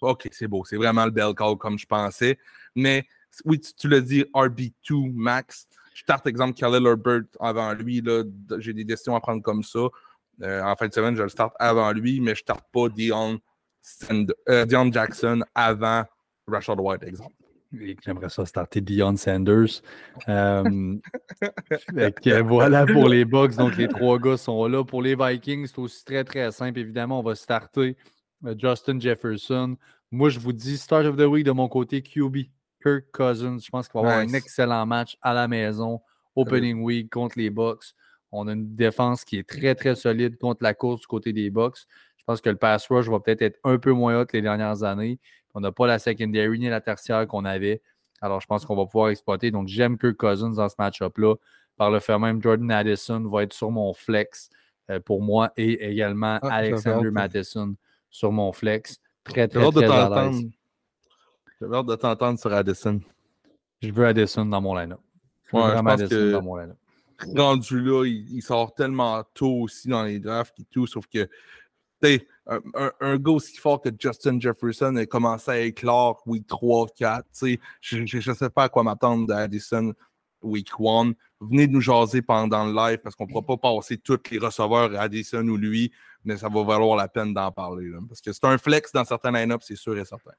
OK, c'est beau, c'est vraiment le bel call comme je pensais. Mais oui, tu, l'as dit, RB2 max. Je starte exemple Khalil Herbert avant lui. J'ai des décisions à prendre comme ça. Euh, en fin de semaine, je le starte avant lui, mais je ne starte pas Dion, euh, Jackson avant Rashad White, exemple. J'aimerais ça starter Dion Sanders. Euh, voilà pour les Bucks. Donc, les trois gars sont là. Pour les Vikings, c'est aussi très, très simple. Évidemment, on va starter euh, Justin Jefferson. Moi, je vous dis, start of the week de mon côté, QB, Kirk Cousins. Je pense qu'il va avoir un excellent match à la maison, opening week contre les Bucks. On a une défense qui est très, très solide contre la course du côté des Bucks. Je pense que le pass rush va peut-être être un peu moins haut que les dernières années. On n'a pas la secondary ni la tertiaire qu'on avait. Alors, je pense qu'on va pouvoir exploiter. Donc, j'aime Kirk Cousins dans ce match-up-là. Par le fait même, Jordan Addison va être sur mon flex euh, pour moi et également ah, Alexander Matheson sur mon flex. Très, très, très, l'aise. J'ai hâte de t'entendre sur Addison. Je veux Addison dans mon line-up. Je veux vraiment Addison dans mon line-up. Rendu là, il, sort tellement tôt aussi dans les drafts et tout, sauf que un, un, gars aussi fort que Justin Jefferson a commencé à éclore week 3, 4. Je ne sais pas à quoi m'attendre d'Addison week 1. Venez nous jaser pendant le live parce qu'on ne pourra pas passer tous les receveurs à Addison ou lui, mais ça va valoir la peine d'en parler. parce que c'est un flex dans certains line-ups, c'est sûr et certain.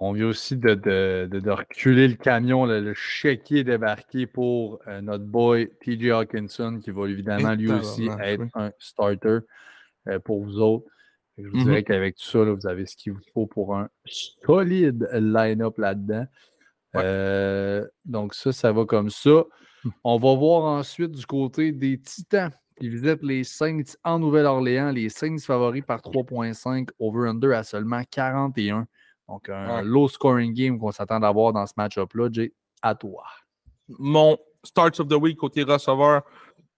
On vient aussi de, de, reculer le camion, le chéquier débarqué pour euh, notre boy TJ Hawkinson, qui va évidemment lui aussi être un starter. Euh, pour vous autres. Je vous dirais mm-hmm. qu'avec tout ça, vous avez ce qu'il vous faut pour un solide line-up là-dedans. Euh, donc, ça, ça va comme ça. Hum. On va voir ensuite du côté des Titans qui visitent les Saints en Nouvelle-Orléans. Les Saints favoris par 3.5, over-under à seulement 41. Donc, un low scoring game qu'on s'attend d'avoir dans ce match-up-là. Jay, à toi. Mon start of the week côté receveur,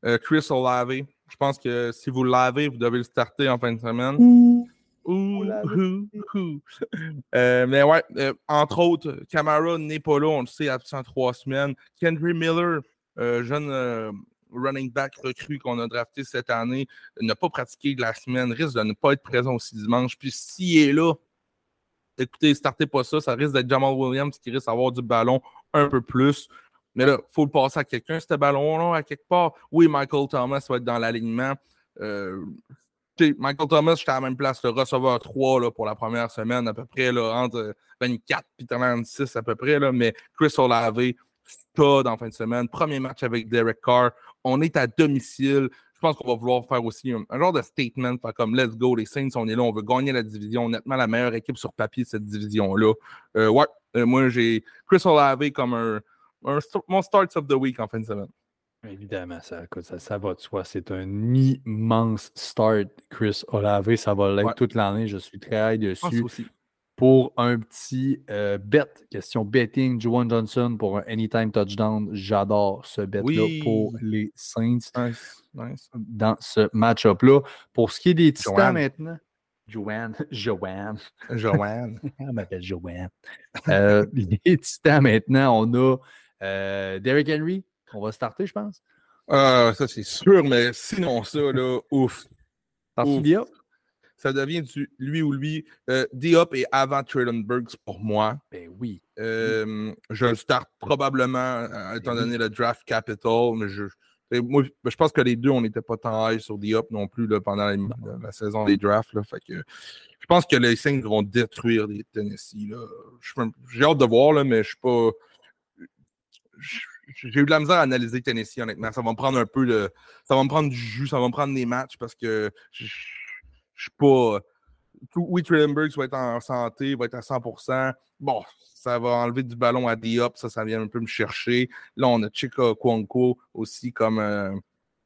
euh, Chris Olave. Je pense que si vous l'avez, vous devez le starter en fin de semaine. Ouh, euh, mais ouais, euh, entre autres, Camara n'est pas là, on le sait, absent trois semaines. Kendry Miller, euh, jeune running back recru qu'on a drafté cette année, n'a pas pratiqué de la semaine, risque de ne pas être présent aussi dimanche. Puis s'il est là, écoutez, startez pas ça, ça risque d'être Jamal Williams qui risque d'avoir du ballon un peu plus. Mais là, il faut le passer à quelqu'un, ce ballon-là, à quelque part. Oui, Michael Thomas va être dans l'alignement. Euh, Michael Thomas, j'étais à la même place, le receveur 3 là, pour la première semaine, à peu près, là, entre 24 et 36 à peu près. Là, mais Chris Olave, stud en fin de semaine. Premier match avec Derek Carr. On est à domicile. je pense qu'on va vouloir faire aussi un, genre de statement, faire comme let's go, les Saints, on est là, on veut gagner la division. Honnêtement, la meilleure équipe sur papier cette division-là. Euh, ouais, euh, moi j'ai Chris Olave comme un, mon start of the week en fin de semaine. Évidemment, ça, ça, ça, va de soi. C'est un immense start, Chris Olave. Ça va l'être toute l'année. Je suis très high dessus. Pour un petit euh, bet, question betting, Juwan Johnson pour un anytime touchdown. J'adore ce bet-là pour les Saints dans ce match-up-là. Pour ce qui est des Titans maintenant, Joanne, Joanne. Joanne. Elle m'appelle Joanne. Euh, les Titans maintenant, on a euh, Derrick Henry. On va starter, je pense. Ah, ça, c'est sûr, mais sinon, ça, là, ouf. ouf ça devient du lui ou lui. Euh, Diop est avant Burks pour moi. Ben oui. Euh, je le start probablement, euh, étant ben donné le draft capital, mais je, moi, je pense que les deux, on n'était pas tant high sur Diop non plus là, pendant la, saison des drafts. Là, fait que, je pense que les Saints vont détruire les Tennessee. J'ai hâte de voir, là, mais je suis pas. J'ai eu de la misère à analyser Tennessee, honnêtement. Ça va me prendre un peu de. Ça va me prendre du jus, ça va me prendre des matchs parce que je, suis pas. Oui, Trillenberg va être en santé, va être à 100%. Bon, ça va enlever du ballon à Diop, ça, ça vient un peu me chercher. Là, on a Chica Kwonko aussi comme euh,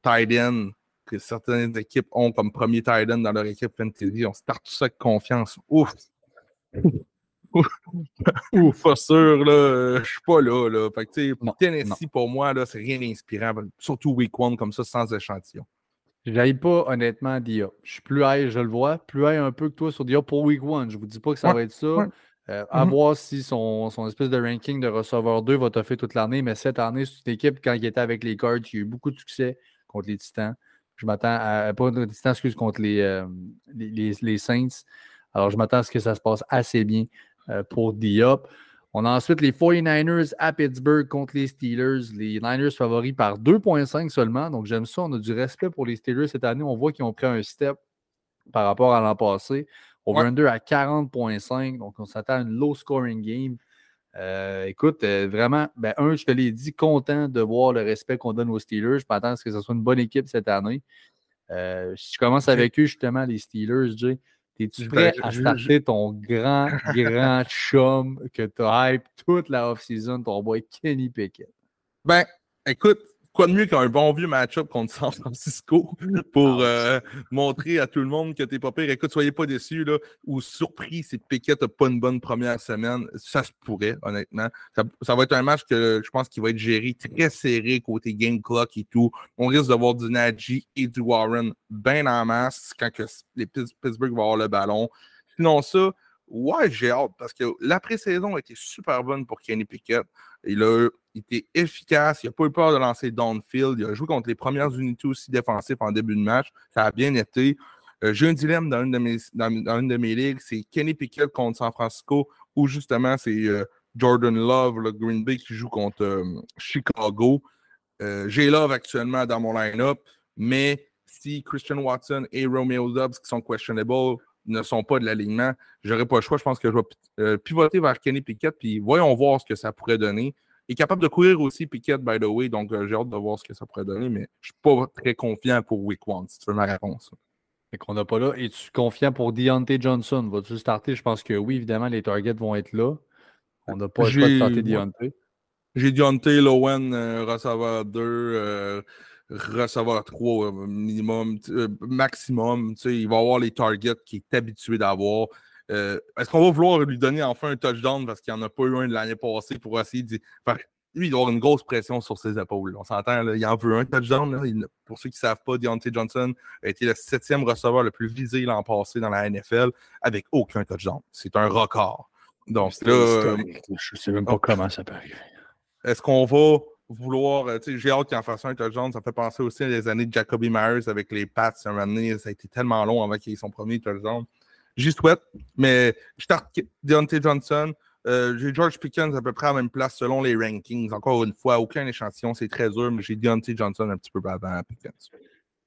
tight end, que certaines équipes ont comme premier tight end dans leur équipe fantasy. On start tout ça avec confiance. Ouf! Ouf, pas sûr, là. Je suis pas là, là. Fait que, Tennessee, pour moi, là, c'est rien d'inspirant. Surtout week one comme ça, sans échantillon. Je pas honnêtement Diop. Je suis plus high, je le vois, plus high un peu que toi sur Diop pour Week 1. Je ne vous dis pas que ça va être ça. Euh, à mm-hmm. voir si son, son, espèce de ranking de receveur 2 va faire toute l'année, mais cette année, c'est une équipe, quand il était avec les Cards, il a eu beaucoup de succès contre les Titans. Je m'attends à. Pas les Titans, excuse, contre les, euh, les, les, Saints. Alors, je m'attends à ce que ça se passe assez bien euh, pour Diop. On a ensuite les 49ers à Pittsburgh contre les Steelers. Les Niners favoris par 2,5 seulement. Donc, j'aime ça. On a du respect pour les Steelers cette année. On voit qu'ils ont pris un step par rapport à l'an passé. Over-under à 40,5. Donc, on s'attend à une low-scoring game. Euh, écoute, euh, vraiment, ben, un, je te l'ai dit, content de voir le respect qu'on donne aux Steelers. Je m'attends à ce que ce soit une bonne équipe cette année. Euh, si je commence avec eux, justement, les Steelers, Jay, es-tu prêt? à starter ton grand, grand chum que tu as hype toute la off-season, ton boy Kenny Pickett? Ben, écoute, quoi de mieux qu'un bon vieux match-up contre San Francisco pour ah, euh, montrer à tout le monde que t'es pas pire? Écoute, soyez pas déçus là, ou surpris si Piquet n'a pas une bonne première semaine. Ça se pourrait, honnêtement. Ça, va être un match que je pense qu'il va être géré très serré côté game clock et tout. On risque de voir du Najee et du Warren bien en masse quand que les Pittsburgh vont avoir le ballon. Sinon, ça, ouais, j'ai hâte parce que la pré-saison a été super bonne pour Kenny Pickett. Il a été efficace, il n'a pas eu peur de lancer downfield. Il a joué contre les premières unités aussi défensives en début de match. Ça a bien été. Euh, j'ai un dilemme dans une de mes, ligues, c'est Kenny Pickett contre San Francisco, ou justement c'est euh, Jordan Love, le Green Bay, qui joue contre euh, Chicago. j'ai Love actuellement dans mon line-up, mais si Christian Watson et Romeo Dobbs, qui sont questionable, ne sont pas de l'alignement, j'aurais pas le choix. Je pense que je vais euh, pivoter vers Kenny Pickett, puis voyons voir ce que ça pourrait donner. Il est capable de courir aussi, Pickett, by the way, donc euh, j'ai hâte de voir ce que ça pourrait donner, mais je suis pas très confiant pour Week One, si tu veux ma réponse. Fait qu'on n'a pas là. Es-tu confiant pour Deontay Johnson? Vas-tu starter? Je pense que oui, évidemment, les targets vont être là. On n'a pas le choix de starter Deontay. J'ai Deontay, Lowen, euh, receveur 2, recevoir trois euh, minimum, euh, maximum. Il va avoir les targets qu'il est habitué d'avoir. Euh, est-ce qu'on va vouloir lui donner enfin un touchdown parce qu'il n'y en a pas eu un de l'année passée pour essayer de. Lui, il doit avoir une grosse pression sur ses épaules. On s'entend, il en veut un touchdown. pour ceux qui ne savent pas, Deontay Johnson a été le septième receveur le plus visé l'an passé dans la NFL avec aucun touchdown. C'est un record. Donc là, je ne sais même pas comment ça peut arriver. Est-ce qu'on va vouloir. Euh, j'ai hâte qu'il en fasse un touchdown. Ça fait penser aussi à les années de Jacoby Myers avec les Pats. ça a été tellement long avant qu'il ait son premier touchdown. J'y souhaite, mais je starte Deontay Johnson. Euh, j'ai George Pickens à peu près à la même place selon les rankings. Encore une fois, aucun échantillon, c'est très dur, mais j'ai Deontay Johnson un petit peu avant Pickens.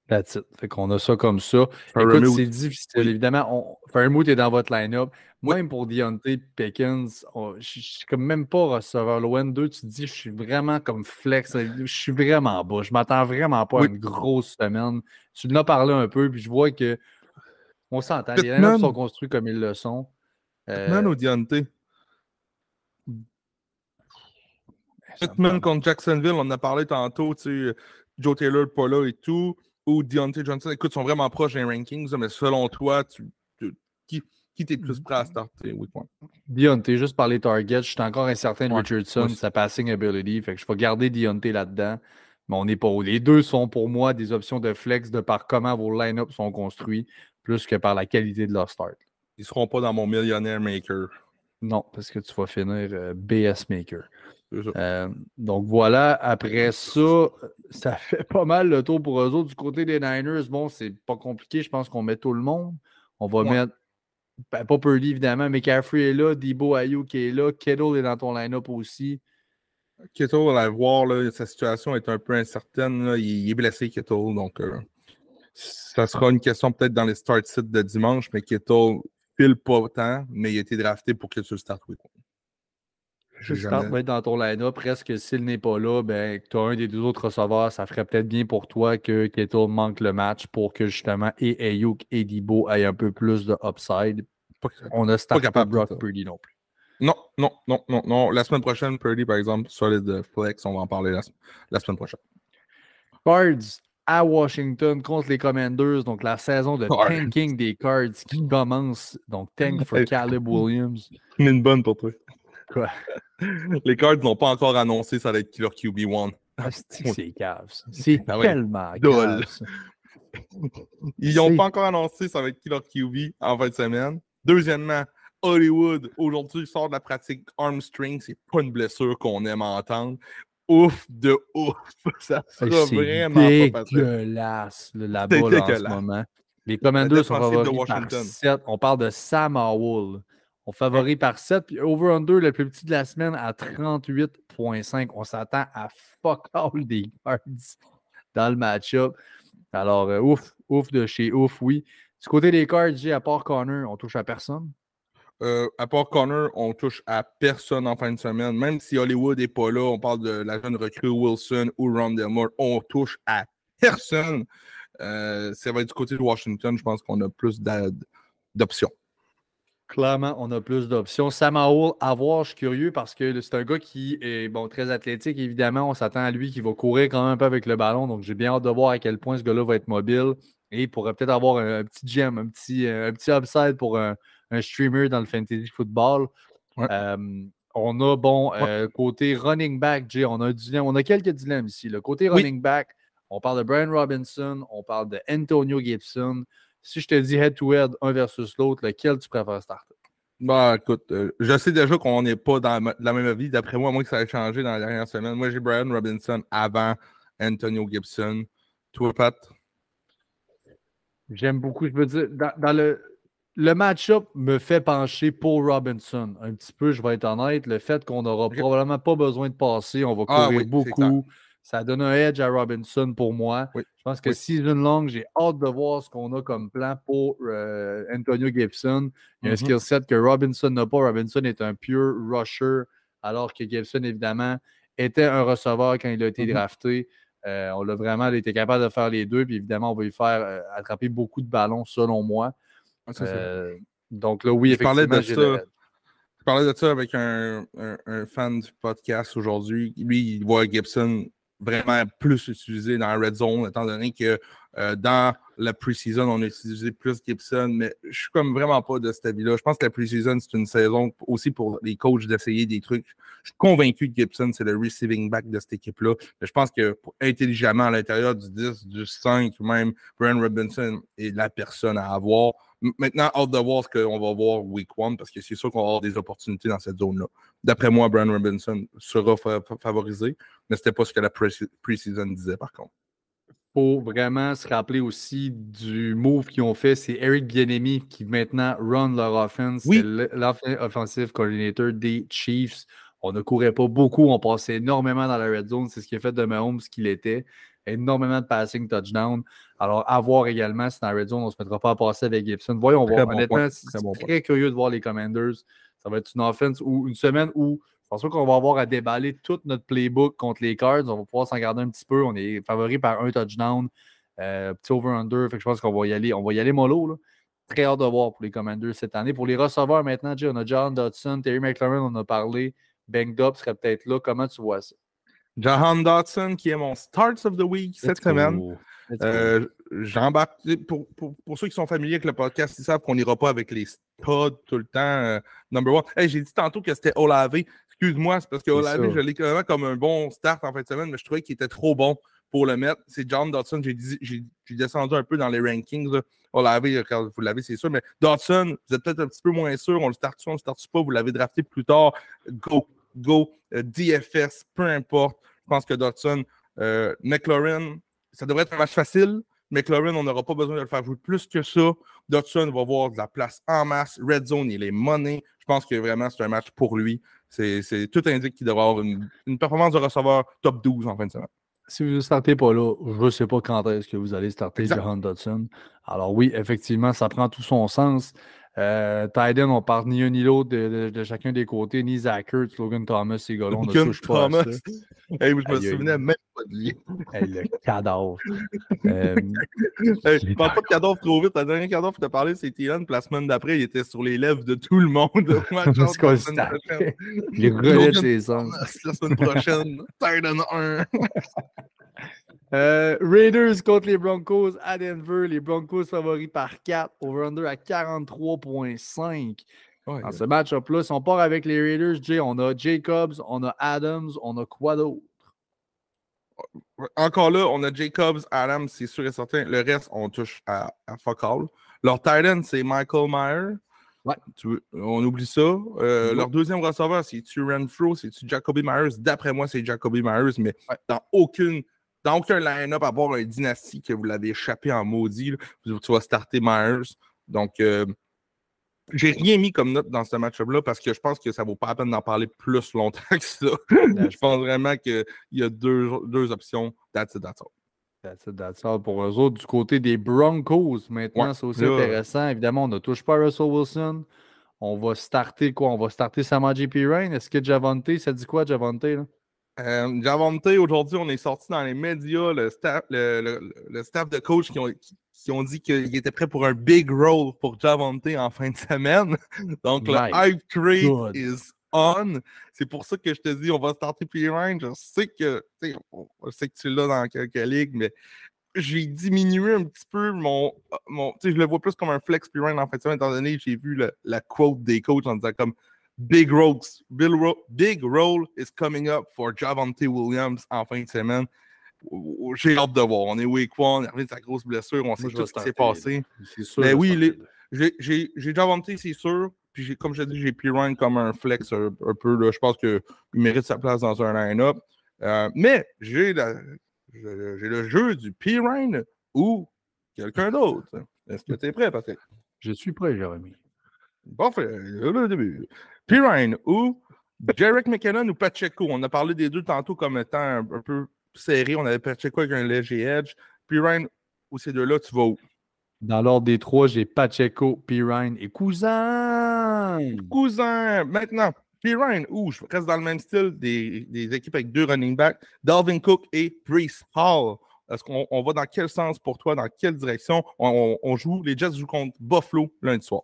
That's it. Fait qu'on a ça comme ça. Écoute, c'est difficile. Évidemment, on... Fairmouth est dans votre line-up. Même pour Deontay Pickens, je suis comme même pas receveur loin 2. Tu te dis, je suis vraiment comme flex. Je suis vraiment bas. Je m'attends vraiment pas à une grosse semaine. Tu l'as parlé un peu, puis je vois que on s'entend. Les line sont construits comme ils le sont. Pittman euh... ou Deontay? Pittman contre Jacksonville, on en a parlé tantôt, tu sais, Joe Taylor pas là et tout ou Deontay Johnson, écoute, sont vraiment proches des rankings, mais selon toi, tu, qui, t'es plus prêt à starter? Week one? Deontay, juste par les targets, je suis encore incertain de Richardson, sa passing ability, fait que je vais garder Deontay là-dedans, mais on n'est pas où. Les deux sont pour moi des options de flex de par comment vos line-up sont construits, plus que par la qualité de leur start. Ils ne seront pas dans mon millionnaire maker. Non, parce que tu vas finir euh, BS maker. Euh, donc voilà, après ça, ça fait pas mal le tour pour eux autres. Du côté des Niners, bon, c'est pas compliqué. Je pense qu'on met tout le monde. On va mettre, ben, pas Purdy évidemment, mais McCaffrey est là, Debo Ayuk est là, Kettle est dans ton line-up aussi. Kettle, à voir, là, sa situation est un peu incertaine. Il, est blessé, Kettle, donc euh, ça sera une question peut-être dans les start sites de dimanche, mais Kettle pile pas tant, mais il a été drafté pour que tu start week. Je start être dans ton line-up, presque s'il n'est pas là, ben, tu as un des deux autres receveurs, ça ferait peut-être bien pour toi que Keto manque le match pour que justement et Ayuk et Dibo aient un peu plus de upside. On a starté pas Brock Purdy non plus. Non, non, non, non, non. La semaine prochaine, Purdy, par exemple, solid flex, on va en parler la, semaine prochaine. Cards à Washington contre les Commanders, donc la saison de tanking des Cards qui commence. Donc, tank for Caleb Williams. Une bonne pour toi. Quoi? Les Cards n'ont pas encore annoncé ça va être leur QB1. Ah, c'est cave. C'est ah tellement cave. Ils n'ont pas encore annoncé ça va être leur QB en fin de semaine. Deuxièmement, Hollywood, aujourd'hui, sort de la pratique armstring. C'est pas une blessure qu'on aime entendre. Ouf de ouf. Ça sera vraiment pas dégueulasse, la balle en ce moment. Les Commanders sont favoris par 7. On parle de Sam Howell. On favorise par 7. Puis over-under, le plus petit de la semaine, à 38,5. On s'attend à fuck all des cards dans le match-up. Alors, euh, ouf, ouf de chez ouf, oui. Du côté des cards, j'ai à part Connor, on touche à personne? Euh, à part Connor, on touche à personne en fin de semaine. Même si Hollywood n'est pas là, on parle de la jeune recrue Wilson ou Ron Delmore, on touche à personne. Euh, ça va être du côté de Washington, je pense qu'on a plus d'options. Clairement, on a plus d'options. Sam Howell, à voir, je suis curieux parce que c'est un gars qui est bon, très athlétique, évidemment. On s'attend à lui qui va courir quand même un peu avec le ballon. Donc, j'ai bien hâte de voir à quel point ce gars-là va être mobile. Et il pourrait peut-être avoir un, petit gem, un petit, un petit upside pour un, streamer dans le fantasy football. on a, bon, euh, côté running back, Jay, on a, on a quelques dilemmes ici. Le côté running back, on parle de Brian Robinson, on parle de Antonio Gibson. Si je te dis head-to-head, un versus l'autre, lequel tu préfères starter? Bah, écoute, euh, je sais déjà qu'on n'est pas dans la même vie. D'après moi, moi, que ça a changé dans la dernière semaine. Moi, j'ai Brian Robinson avant Antonio Gibson. Toi, Pat? J'aime beaucoup. Je veux dire, dans, le, le match-up me fait pencher pour Robinson. Un petit peu, je vais être honnête. Le fait qu'on n'aura probablement pas besoin de passer, on va ah courir beaucoup. Ça donne un edge à Robinson pour moi. Je pense que season long, j'ai hâte de voir ce qu'on a comme plan pour euh, Antonio Gibson. Il y a un mm-hmm. skill set que Robinson n'a pas. Robinson est un pure rusher, alors que Gibson, évidemment, était un receveur quand il a été mm-hmm. drafté. Euh, on l'a vraiment été capable de faire les deux. Puis évidemment, on va lui faire euh, attraper beaucoup de ballons, selon moi. Ah, donc là, oui, effectivement, je parlais de ça. Je parlais de ça avec un, un fan du podcast aujourd'hui. Lui, il voit Gibson vraiment plus utilisé dans la red zone, étant donné que euh, dans la pre-season, on a utilisé plus Gibson, mais je suis comme vraiment pas de cet avis-là. Je pense que la pre-season, c'est une saison aussi pour les coachs d'essayer des trucs. Je suis convaincu que Gibson, c'est le receiving back de cette équipe-là. Je pense que pour, intelligemment, à l'intérieur du 10, du 5, même, Brian Robinson est la personne à avoir. Maintenant, hâte de voir ce qu'on va voir week one parce que c'est sûr qu'on va avoir des opportunités dans cette zone-là. D'après moi, Brian Robinson sera favorisé, mais ce n'était pas ce que la pre-season disait par contre. Il faut vraiment se rappeler aussi du move qu'ils ont fait. C'est Eric Bienemi qui maintenant run leur offense. Oui. l'offensive coordinator des Chiefs. On ne courait pas beaucoup, on passait énormément dans la red zone. C'est ce qui a fait de Mahomes ce qu'il était. Énormément de passing touchdown. Alors, à voir également si dans red zone, on ne se mettra pas à passer avec Gibson. Voyons voir. Honnêtement, c'est très curieux de voir les Commanders. Ça va être une offense ou une semaine où je pense qu'on va avoir à déballer tout notre playbook contre les Cards. On va pouvoir s'en garder un petit peu. On est favori par un touchdown. Euh, petit over-under. je pense qu'on va y aller. On va y aller mollo. Très hâte de voir pour les Commanders cette année. Pour les receveurs maintenant, on a John Dodson, Terry McLaurin, on a parlé. Banged up serait peut-être là. Comment tu vois ça? Jahan Dodson, qui est mon Starts of the Week cette semaine. Euh, j'embarque. Pour, pour, pour, ceux qui sont familiers avec le podcast, ils savent qu'on n'ira pas avec les studs tout le temps. Euh, number one. J'ai dit tantôt que c'était Olave. Excuse-moi, c'est parce que Olave, je l'ai quand même comme un bon start en fin de semaine, mais je trouvais qu'il était trop bon pour le mettre. C'est John Dodson. J'ai descendu un peu dans les rankings. Olave, vous l'avez, c'est sûr. Mais Dodson, vous êtes peut-être un petit peu moins sûr. On le start on le start pas? Vous l'avez drafté plus tard. Go, go, euh, DFS, peu importe. Je pense que Dodson, euh, McLaurin, ça devrait être un match facile. McLaurin, on n'aura pas besoin de le faire jouer plus que ça. Dodson va avoir de la place en masse. Red Zone, il est money. Je pense que vraiment, c'est un match pour lui. C'est, tout indique qu'il devrait avoir une, performance de receveur top 12 en fin de semaine. Si vous ne startez pas là, je ne sais pas quand est-ce que vous allez starter Jahan Dodson. Alors oui, effectivement, ça prend tout son sens. Euh, Tyden, on parle ni un ni l'autre de, chacun des côtés, ni Zach Logan Thomas, ces gars-là, on ne touche Thomas. à ça. hey, je me souvenais même pas de lui. hey, le cadavre. euh, hey, je parle pas de cadavre trop vite. La dernière cadavre que tu as parlé, c'est. Puis la semaine d'après, il était sur les lèvres de tout le monde. C'est quoi Il relève ses. La semaine prochaine, Tyden 1. Euh, Raiders contre les Broncos à Denver. Les Broncos favoris par 4. Over-under à 43,5. Dans ce match-up-là, si on part avec les Raiders, Jay, on a Jacobs, on a Adams, on a quoi d'autre? Encore là, on a Jacobs, Adams, c'est sûr et certain. Le reste, on touche à, à fuck all. Leur tight c'est Michael Meyer. Ouais. on oublie ça. Euh, leur deuxième receveur, c'est-tu Renfro, c'est-tu Jacoby Myers? D'après moi, c'est Jacoby Myers, mais dans aucune dans aucun line-up à part un dynastie que vous l'avez échappé en maudit. tu vas starter Myers. Donc, euh, j'ai rien mis comme note dans ce match-up-là parce que je pense que ça ne vaut pas la peine d'en parler plus longtemps que ça. je pense vraiment qu'il y a deux, deux options. That's it, that's all. That's it, that's all. Pour eux autres, du côté des Broncos, maintenant, c'est aussi intéressant. Évidemment, on ne touche pas Russell Wilson. On va starter quoi? On va starter Samaji Pirine. Est-ce que Javante, ça dit quoi, Javante? Là? Euh, Javante, aujourd'hui, on est sorti dans les médias, le staff, le, staff de coach qui ont, qui, ont dit qu'il était prêt pour un big role pour Javante en fin de semaine. Donc, le hype trade is on. C'est pour ça que je te dis, on va starter Pirine. Je sais que, je sais que tu l'as dans quelques ligues, mais j'ai diminué un petit peu mon. mon je le vois plus comme un flex Pirine en fin de semaine, étant donné que j'ai vu la quote des coachs en disant comme Big role, big role is coming up for Javante Williams en fin de semaine. J'ai hâte de voir. On est week one, il revient de sa grosse blessure, on sait tout ce qui s'est passé. Mais oui, j'ai Javante, c'est sûr. Puis comme je dis, j'ai Pirine comme un flex un, peu. je pense qu'il mérite sa place dans un line-up. Euh, mais j'ai le jeu du Pirine ou quelqu'un d'autre. Est-ce que tu es prêt, Patrick? Je suis prêt, Jérémy. Parfait. Le début. Pirine ou Jarek McKinnon ou Pacheco? On a parlé des deux tantôt comme étant un, peu serré. On avait Pacheco avec un léger edge. Pirine ou ces deux-là, tu vas où? Dans l'ordre des trois, j'ai Pacheco, Pirine et Cousin. Cousin. Maintenant, Pirine ou je reste dans le même style des, équipes avec deux running backs, Dalvin Cook et Brees Hall. Est-ce qu'on va dans quel sens pour toi? Dans quelle direction? On, joue, les Jets jouent contre Buffalo lundi soir.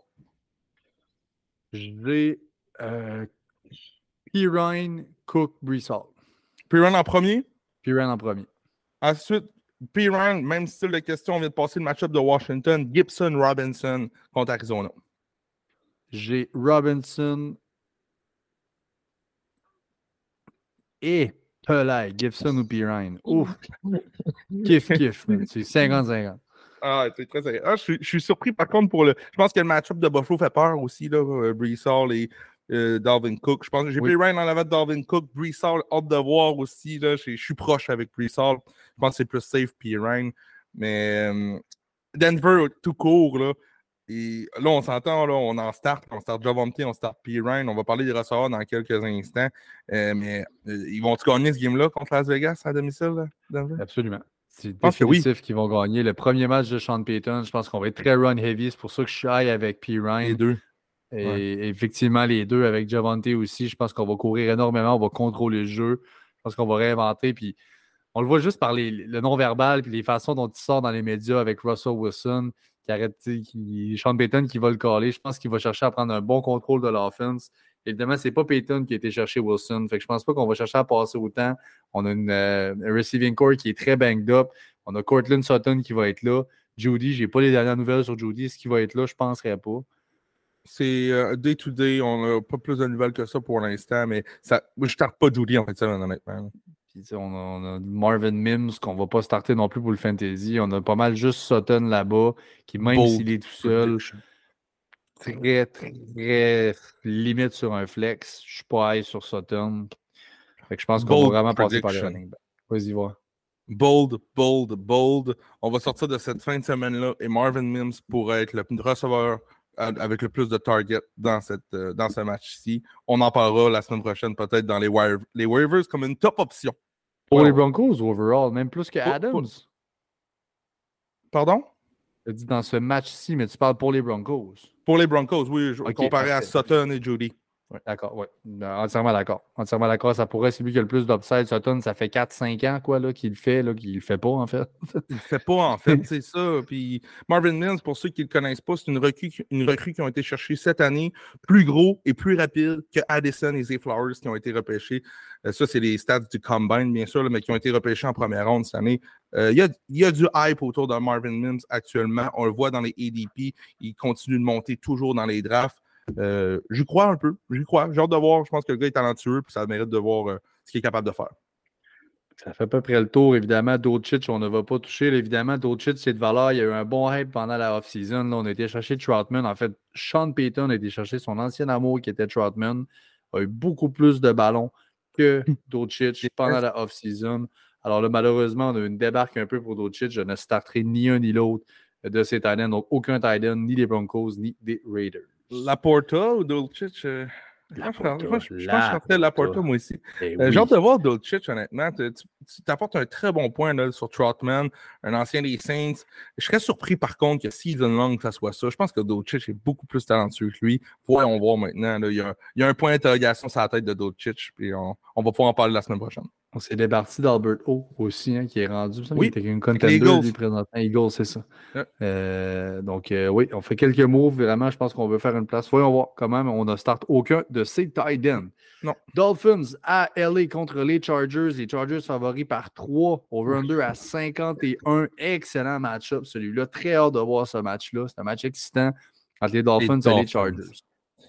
J'ai euh, Pirine, Cook, Brissol. Pirine en premier? Pirine en premier. Ensuite, Pirine, même style de question, on vient de passer le match-up de Washington. Gibson, Robinson contre Arizona. J'ai Robinson et Pelay, Gibson ou Pirine. Ouf! kiff, kiff. C'est 50-50. Ah, c'est très sérieux. Ah, je, suis surpris par contre pour le. Je pense que le match-up de Buffalo fait peur aussi, là. Euh, Brees et euh, Dalvin Cook. Je pense que j'ai pris Ryan en avant de Dalvin Cook. Brees hâte de voir aussi. Là. Je, suis proche avec Brees Je pense que c'est plus safe puis Ryan. Mais euh, Denver, tout court, là. Et là, on s'entend, là, on en start, on start Javonte, on start P. Ryan. On va parler des receveurs dans quelques instants. Euh, mais euh, ils vont-tu gagner ce game-là contre Las Vegas à domicile, Denver? Absolument. C'est définitif qu'ils vont gagner. Le premier match de Sean Payton, je pense qu'on va être très run heavy. C'est pour ça que je suis high avec P. Ryan. Les deux. Et effectivement, les deux avec Javonte aussi. Je pense qu'on va courir énormément, on va contrôler le jeu. Je pense qu'on va réinventer. Puis on le voit juste par le non-verbal et les façons dont il sort dans les médias avec Russell Wilson, qui arrête, qui, Sean Payton qui va le caler. Je pense qu'il va chercher à prendre un bon contrôle de l'offense. Évidemment, c'est pas Payton qui a été chercher Wilson. Fait que je pense pas qu'on va chercher à passer autant. On a une, euh, un receiving core qui est très banged up. On a Cortland Sutton qui va être là. Judy, j'ai pas les dernières nouvelles sur Judy. Est-ce qu'il va être là? Je penserais pas. C'est euh, day-to-day. On n'a pas plus de nouvelles que ça pour l'instant, mais ça, je ne pas Judy en fait, ça, honnêtement on, a, Marvin Mims qu'on va pas starter non plus pour le fantasy. On a pas mal juste Sutton là-bas, qui même s'il est tout seul, très, très limite sur un flex. Je suis pas high sur Sutton. Fait que je pense qu'on va vraiment passer par les running Vas-y, voir. Bold, bold, bold. On va sortir de cette fin de semaine-là et Marvin Mims pourrait être le receveur avec le plus de targets dans, cette, euh, dans ce match-ci. On en parlera la semaine prochaine, peut-être dans les, les waivers comme une top option. Pour les Broncos, overall, même plus que Adams. Pardon? Tu dit dans ce match-ci, mais tu parles pour les Broncos. Pour les Broncos, oui, comparé à Sutton et Judy. D'accord, oui. Entièrement d'accord. Entièrement d'accord. Ça pourrait, c'est lui qui a le plus d'upside. Sutton, ça fait 4-5 ans quoi, là, qu'il le fait, là, qu'il le fait pas, en fait. il le fait pas, en fait, c'est ça. Puis Marvin Mills, pour ceux qui ne le connaissent pas, c'est une recrue, une recrue qui ont été cherchée cette année, plus gros et plus rapide que Addison et Zay Flowers qui ont été repêchés. Euh, ça, c'est les stats du Combine, bien sûr, mais qui ont été repêchés en première ronde cette année. Euh, il y, y, a, du hype autour de Marvin Mims actuellement. On le voit dans les ADP. Il continue de monter toujours dans les drafts. Euh, j'y crois un peu. J'y crois. J'ai hâte de voir. Je pense que le gars est talentueux et ça mérite de voir euh, ce qu'il est capable de faire. Ça fait à peu près le tour, évidemment. Dolchich, on ne va pas toucher. Évidemment, Dolchich, c'est de valeur. Il y a eu un bon hype pendant la off-season. On a été chercher Troutman. En fait, Sean Payton a été chercher son ancien amour qui était Troutman. A eu beaucoup plus de ballons que Dolchich pendant la off-season. Alors là, malheureusement, on a eu une débarque un peu pour Dolchich. Je ne starterai ni un ni l'autre de ces Titans. Donc, aucun Titan, ni des Broncos, ni des Raiders. Laporta ou Dolchich? Euh, moi, je, pense que je Laporta, moi aussi. Eh euh, j'ai hâte de voir Dolchich, honnêtement. Tu, apportes un très bon point là, sur Trotman, un ancien des Saints. Je serais surpris, par contre, que season long, que ça soit ça. Je pense que Dolchich est beaucoup plus talentueux que lui. Voyons voir maintenant. Là, il, y a, il, y a, un point d'interrogation sur la tête de Dolchich, puis on, on va pouvoir en parler la semaine prochaine. On s'est débarqué d'Albert O aussi, hein, qui est rendu. Oui, il était une contender Eagles. présentement. Eagles, c'est ça. Euh, donc, euh, oui, on fait quelques moves. Vraiment, je pense qu'on veut faire une place. Voyons voir comment on ne start aucun de ces tight ends. Non. Dolphins à LA contre les Chargers. Les Chargers favoris par 3. Over-under à 51. Excellent match-up, celui-là. Très hâte de voir ce match-là. C'est un match excitant entre les Dolphins, et les Chargers.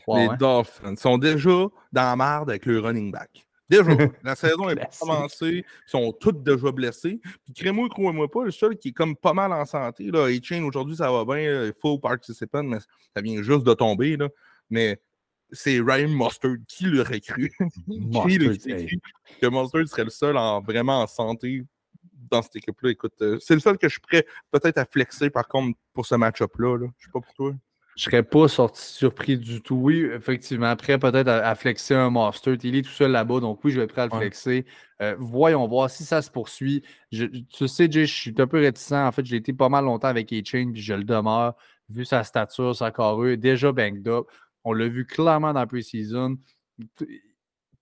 les hein? Dolphins sont déjà dans la merde avec le running back. Déjà, la saison est commencée, ils sont tous déjà blessés. Puis crée-moi, crois-moi pas, le seul qui est comme pas mal en santé, là, A-Chain, aujourd'hui, ça va bien, full participant, mais ça vient juste de tomber, là. Mais c'est Ryan Mustard qui le recrue. qui le cru que Mustard serait le seul en, vraiment en santé dans cette équipe-là. Écoute, euh, c'est le seul que je suis prêt peut-être à flexer, par contre, pour ce match-up-là. Là. Je sais pas pour toi. Je serais pas sorti surpris du tout. Oui, effectivement, après peut-être à, flexer un master. Il est tout seul là-bas, donc oui, je vais être prêt à le flexer. Euh, voyons voir si ça se poursuit. tu sais, Jay, je suis un peu réticent. En fait, j'ai été pas mal longtemps avec A-Chain, puis je le demeure, vu sa stature, sa carrure, déjà banged up. On l'a vu clairement dans la pre-season.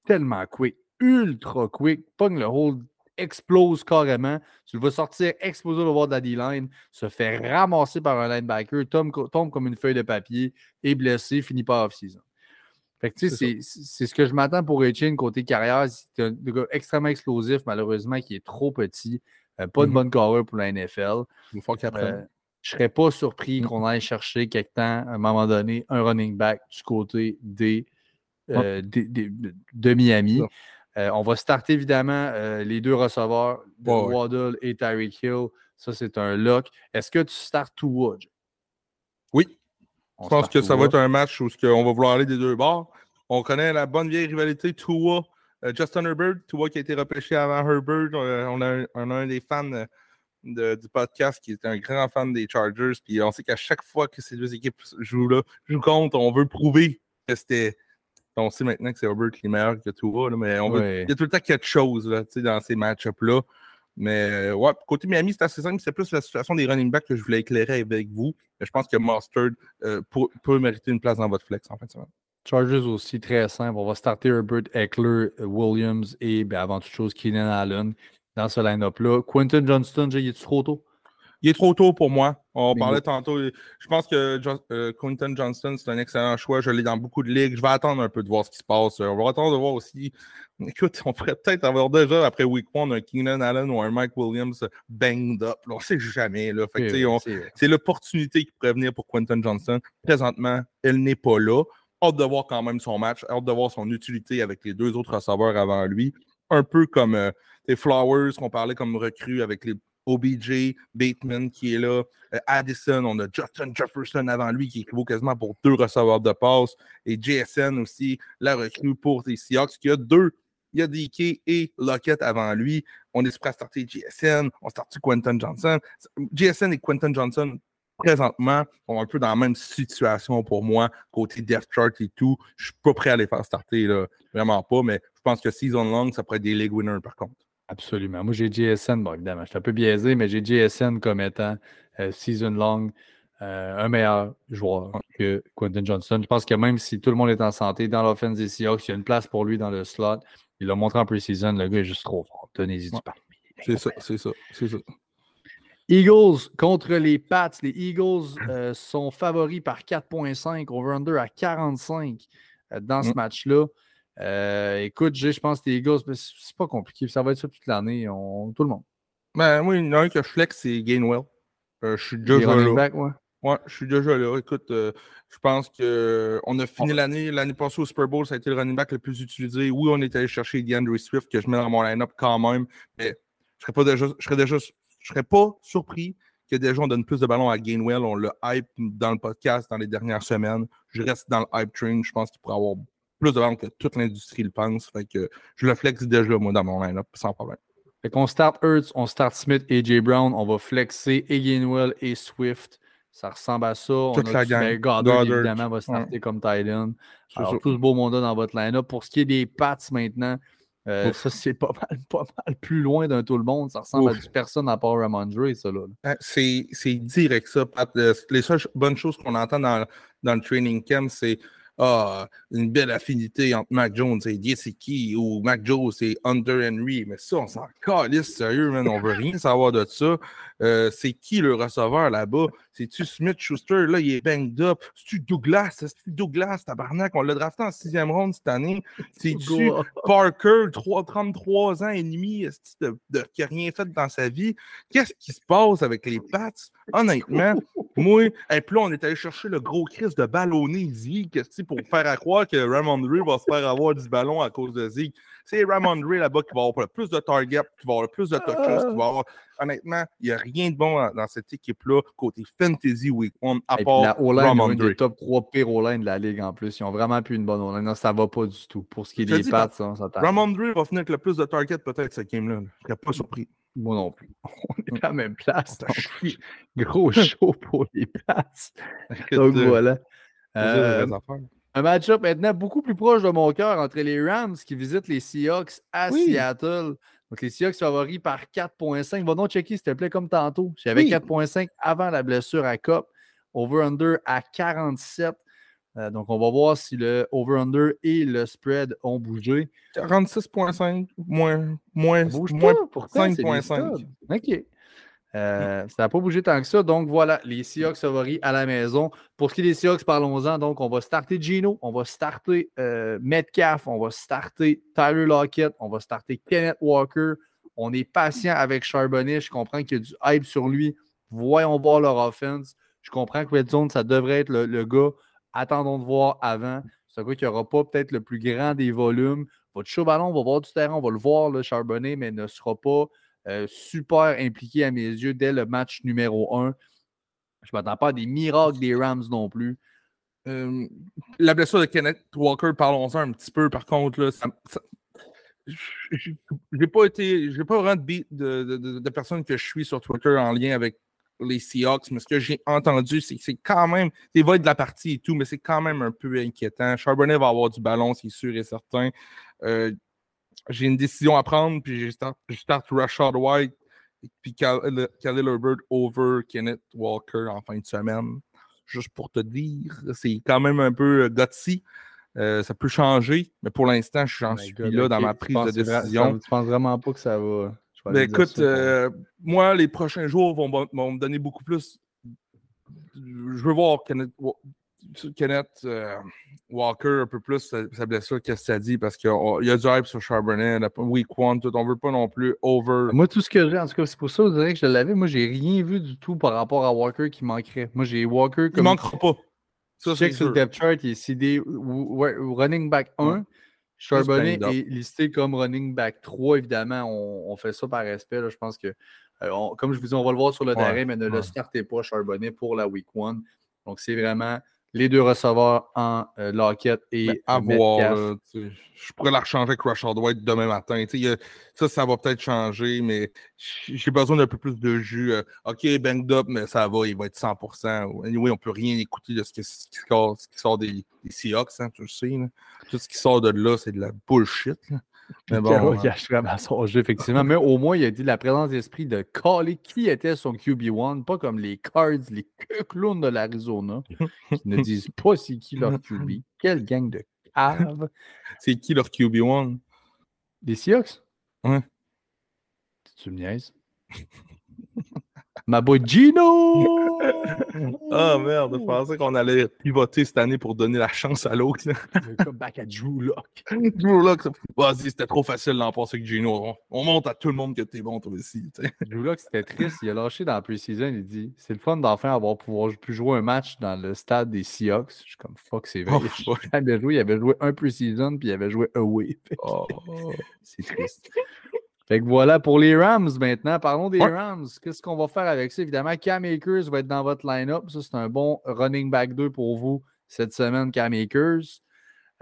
Tellement quick, ultra quick. Pogne le hold explose carrément. Tu le vois sortir, exploser le bord de la D-line, se fait ramasser par un linebacker, tombe, tombe comme une feuille de papier, est blessé, finit pas off-season. c'est ce que je m'attends pour Etienne côté carrière. C'est un gars extrêmement explosif, malheureusement, qui est trop petit. Euh, pas de mm-hmm. bonne carrière pour la NFL. Il faut qu'il euh, je serais pas surpris mm. qu'on aille chercher quelque temps, à un moment donné, un running back du côté des, euh, de Miami. Euh, on va starter évidemment euh, les deux receveurs, Waddle et Tyreek Hill. Ça, c'est un lock. Est-ce que tu startes Tua? Oui. je pense que ça va être un match où on va vouloir aller des deux bords. On connaît la bonne vieille rivalité Tua-Justin Herbert. Tua qui a été repêché avant Herbert. on, a un, des fans de- du podcast qui est un grand fan des Chargers. Puis on sait qu'à chaque fois que ces deux équipes jouent là, jouent contre, on veut prouver que c'était. On sait maintenant que c'est Herbert qui est meilleur que Tua, là, mais on veut- Ouais. il y a tout le temps quelque chose là, dans ces match-ups-là. Mais euh, ouais, côté Miami, c'est assez simple. C'est plus la situation des running backs que je voulais éclairer avec vous. Mais je pense que Mustard euh, peut, peut mériter une place dans votre flex en fin de semaine. Chargers aussi, très simple. On va starter Herbert, Eckler, Williams et ben, avant toute chose, Keenan Allen dans ce line-up-là. Quentin Johnston, Jay, il est trop tôt? Il est trop tôt pour moi. On parlait tantôt. Je pense que Jo- euh, Quinton Johnston, c'est un excellent choix. Je l'ai dans beaucoup de ligues. Je vais attendre un peu de voir ce qui se passe. On va attendre de voir aussi. Écoute, on pourrait peut-être avoir déjà, après Week 1, un Keenan Allen ou un Mike Williams banged up. là. On ne sait jamais. Là. Fait on- C'est l'opportunité qui pourrait venir pour Quentin Johnson. Présentement, elle n'est pas là. Hâte de voir quand même son match, hâte de voir son utilité avec les deux autres receveurs avant lui. Un peu comme euh, les Flowers qu'on parlait comme recrue avec les OBJ, Bateman qui est là, euh, Addison, on a Justin Jefferson avant lui qui équivaut quasiment pour deux receveurs de passe, et JSN aussi, la recrue pour les Seahawks, qui a deux. Il y a DK et Lockett avant lui. On est prêt à starter JSN, on starte Quentin Johnson? JSN et Quentin Johnson, présentement, sont un peu dans la même situation pour moi, côté depth chart et tout. Je suis pas prêt à les faire starter, là. vraiment pas, mais je pense que season long, ça pourrait être des league winners par contre. Absolument. Moi, j'ai JSN, bon, évidemment, je suis un peu biaisé, mais j'ai JSN comme étant euh, season long, euh, un meilleur joueur que Quentin Johnson. Je pense que même si tout le monde est en santé dans l'offense des Seahawks, il y a une place pour lui dans le slot. Il l'a montré en pre-season, le gars est juste trop fort. Tenez-y du pain. C'est ça, c'est ça, c'est ça. Eagles contre les Pats. Les Eagles euh, sont favoris par 4.5, over-under à 45 euh, dans ce Mm. match-là. Euh, écoute, je pense que les Eagles, ben, c'est pas compliqué. Ça va être ça toute l'année. On... Tout le monde. Ben, moi, il y en a un que je flex, c'est Gainwell. Euh, je suis déjà running là. backs, ouais. Ouais, je suis déjà là. Écoute, euh, je pense qu'on a fini l'année. L'année passée au Super Bowl, ça a été le running back le plus utilisé. Oui, on est allé chercher DeAndre Swift, que je mets dans mon line-up quand même, mais je serais pas déjà, je serais déjà, je serais pas surpris que déjà on donne plus de ballons à Gainwell. On le hype dans le podcast dans les dernières semaines. Je reste dans le hype train. Je pense qu'il pourrait avoir plus de ballons que toute l'industrie le pense. Fait que je le flex déjà, moi, dans mon line-up, sans problème. Fait qu'on start Hurts, on start Smith et J. Brown. On va flexer et Gainwell et Swift. Ça ressemble à ça. On Toute a la gang. ben, Goddard, Goddard, évidemment, va starter comme Titan. C'est Alors, ça. tout ce beau monde dans votre line-up. Pour ce qui est des Pats maintenant, euh, Ouf. ça, c'est pas mal, pas mal plus loin d'un tout le monde. Ça ressemble à du personne à part Ramondre, ça, là. C'est direct ça, Pat. Euh, Les seules bonnes choses qu'on entend dans, dans le training camp, c'est ah, une belle affinité entre Mac Jones et Gesicki ou Mac Jones et Under Henry. Mais ça, on s'en calisse, sérieux, man. On veut rien savoir de ça. Euh, c'est qui le receveur là-bas? C'est-tu Smith Schuster? Là, il est banged up. C'est-tu Douglas? C'est-tu Douglas, tabarnak? On l'a drafté en sixième ronde cette année. C'est-tu Parker, 3, 33 ans et demi, de, de- qui n'a rien fait dans sa vie? Qu'est-ce qui se passe avec les Pats? Honnêtement, moi, et puis là, on est allé chercher le gros Chris de ballonné Zeke pour faire à croire que Ramondre va se faire avoir du ballon à cause de Zeke. C'est Ramondre là-bas qui va avoir le plus de targets, qui va avoir le plus de touches, qui va avoir. Honnêtement, il n'y a rien de bon dans, dans cette équipe-là, côté Fantasy Week 1, à Et puis part la une des top 3 pires O-line de la ligue en plus. Ils ont vraiment plus une bonne O-line. Non, ça va pas du tout. Pour ce qui est des ça, ça. Ramondre va finir avec le plus de targets peut-être cette game-là. là. Je serais pas surpris. Moi non plus. On est à la même place. Donc chié. Gros show pour les. Écoute, Donc euh, voilà. Euh. Un match-up maintenant beaucoup plus proche de mon cœur entre les Rams qui visitent les Seahawks à Oui. Seattle. Donc les Seahawks favoris par 4.5. Va donc checker, s'il te plaît, comme tantôt. J'avais Oui. 4.5 avant la blessure à Cop. Over-under à 47. Euh, donc on va voir si le over-under et le spread ont bougé. 46.5, moins, moins, moins pas, pourtant, c'est des 5.5. studs. OK. Euh, ça n'a pas bougé tant que ça. Donc voilà, les Seahawks favoris à la maison. Pour ce qui est des Seahawks, parlons-en. Donc, on va starter Gino, on va starter euh, Metcalf, on va starter Tyler Lockett, on va starter Kenneth Walker. On est patient avec Charbonnet. Je comprends qu'il y a du hype sur lui. Voyons voir leur offense. Je comprends que Red Zone, ça devrait être le, le gars. Attendons de voir avant. C'est un gars qui n'aura pas peut-être le plus grand des volumes. Votre chaud ballon, on va voir du terrain, on va le voir, le Charbonnet, mais ne sera pas euh, super impliqué à mes yeux dès le match numéro 1. Je ne m'attends pas à des miracles des Rams non plus. Euh, la blessure de Kenneth Walker, parlons-en un petit peu. Par contre, là, ça- j'ai pas été. J'ai pas vraiment de, de, de, personnes que je suis sur Twitter en lien avec les Seahawks, mais ce que j'ai entendu, c'est que c'est quand même. Va être de la partie et tout, mais c'est quand même un peu inquiétant. Charbonnet va avoir du ballon, c'est sûr et certain. Euh, j'ai une décision à prendre, puis je start, je start Rashad White, puis Khalil Herbert over Kenneth Walker en fin de semaine. Juste pour te dire, c'est quand même un peu gutsy. Euh, ça peut changer, mais pour l'instant, j'en suis là dans ma prise de décision. Tu penses vraiment pas que ça va. Ben, écoute, euh, moi, les prochains jours vont, me donner beaucoup plus. Je veux voir Kenneth, euh, Walker un peu plus sa, blessure, qu'est-ce que ça dit, parce qu'il y a du hype sur Charbonnet, week one, tout, on veut pas non plus over. Moi, tout ce que j'ai, en tout cas, c'est pour ça, vous que je l'avais. Moi, j'ai rien vu du tout par rapport à Walker qui manquerait. Moi, j'ai Walker comme. Il manquera pas. Ça, check sur le depth chart, il est CD running back 1. Charbonnet est listé comme running back 3, évidemment. On, fait ça par respect. je pense que, euh, comme je vous dis, on va le voir sur le terrain, mais ne le startez pas, Charbonnet, pour la week 1. Donc, c'est vraiment les deux receveurs en euh, Lockett et avoir, je pourrais la rechanger avec Rashard White demain matin. ça, ça va peut-être changer, mais j'ai besoin d'un peu plus de jus. Euh, OK, banged up, mais ça va, il va être 100%. Anyway, on ne peut rien écouter de ce qui, sort, des, Seahawks, hein, tu le sais. Tout ce qui sort de là, c'est de la bullshit. Mais bon, il cache vraiment son jeu, effectivement. Mais au moins, il a dit la présence d'esprit de caller qui était son QB1, pas comme les Cards, les clowns de l'Arizona, qui ne disent pas c'est qui leur QB. Quelle gang de caves. C'est qui leur QB1? Les Seahawks? Ouais. Tu me niaises? Ma boy Gino! Ah oh, merde, je pensais qu'on allait pivoter cette année pour donner la chance à l'autre. Comme back à Drew Lock. Drew Lock, vas-y, c'était trop facile d'en passer avec Gino. On, montre à tout le monde que t'es bon, toi aussi. Drew Lock, c'était triste. Il a lâché dans la pre-season. Il dit C'est le fun d'enfin avoir pouvoir pu jouer un match dans le stade des Seahawks. Je suis comme fuck, c'est vrai. Oh, il, avait joué, il avait joué un pre-season puis il avait joué away. Oh. c'est triste. Fait que voilà pour les Rams maintenant. Parlons des Rams. Qu'est-ce qu'on va faire avec ça? Évidemment, Cam Akers va être dans votre line-up. Ça, c'est un bon running back 2 pour vous cette semaine, Cam Akers.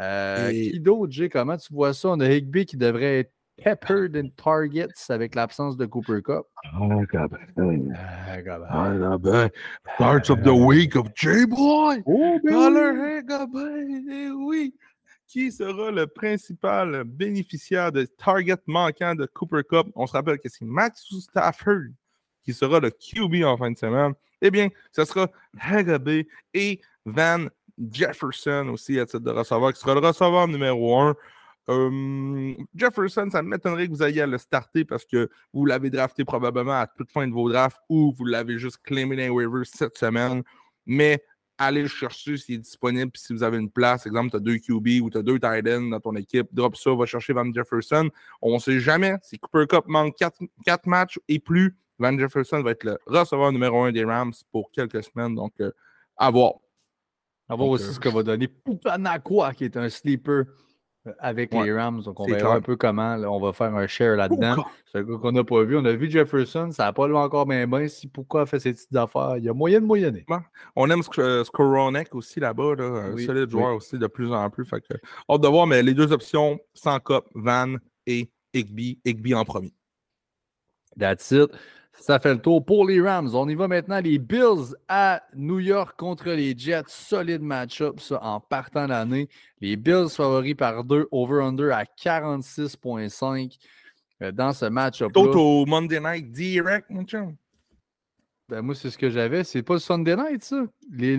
Euh, Qui d'autre, Jay? Comment tu vois ça? On a Higby qui devrait être peppered in targets avec l'absence de Cooper Cup. Oh, God. Ah, God. Ah, Starts of the week of J-Boy. Oh, ben oui qui sera le principal bénéficiaire de target manquant de Cooper Cup? On se rappelle que c'est Max Stafford qui sera le QB en fin de semaine. Eh bien, ce sera Hagabé et Van Jefferson aussi à titre de receveur, qui sera le receveur numéro un. Euh, Jefferson, ça m'étonnerait que vous ayez à le starter parce que vous l'avez drafté probablement à toute fin de vos drafts ou vous l'avez juste claimé dans les waivers cette semaine. Mais allez le chercher s'il est disponible. Puis si vous avez une place, exemple, tu as deux QB ou tu as deux tight ends dans ton équipe, drop ça, va chercher Van Jefferson. On ne sait jamais. Si Cooper Cup manque quatre, matchs et plus, Van Jefferson va être le receveur numéro un des Rams pour quelques semaines. Donc, euh, à voir. À voir aussi euh, ce que va donner Poupanakwa, qui est un sleeper euh, avec les Rams. Donc, on verra un peu comment on va faire un share là-dedans. C'est un qu'on n'a pas vu. On a vu Jefferson, ça n'a pas lu encore bien bien. Si pourquoi fait ces petites affaires, il y a moyen de moyenner. On aime Skoronek aussi là-bas, là, un solide joueur aussi de plus en plus. Fait que, hâte de voir, mais les deux options, sans cop, Van et Igby. Igby en premier. That's it. Ça fait le tour pour les Rams. On y va maintenant. Les Bills à New York contre les Jets. Solide match-up, ça, en partant l'année. Les Bills favoris par 2, over-under à 46,5 euh, dans ce match-up. au Monday Night direct, mon chum. Ben, moi, c'est ce que j'avais. C'est pas le Sunday Night, ça? le,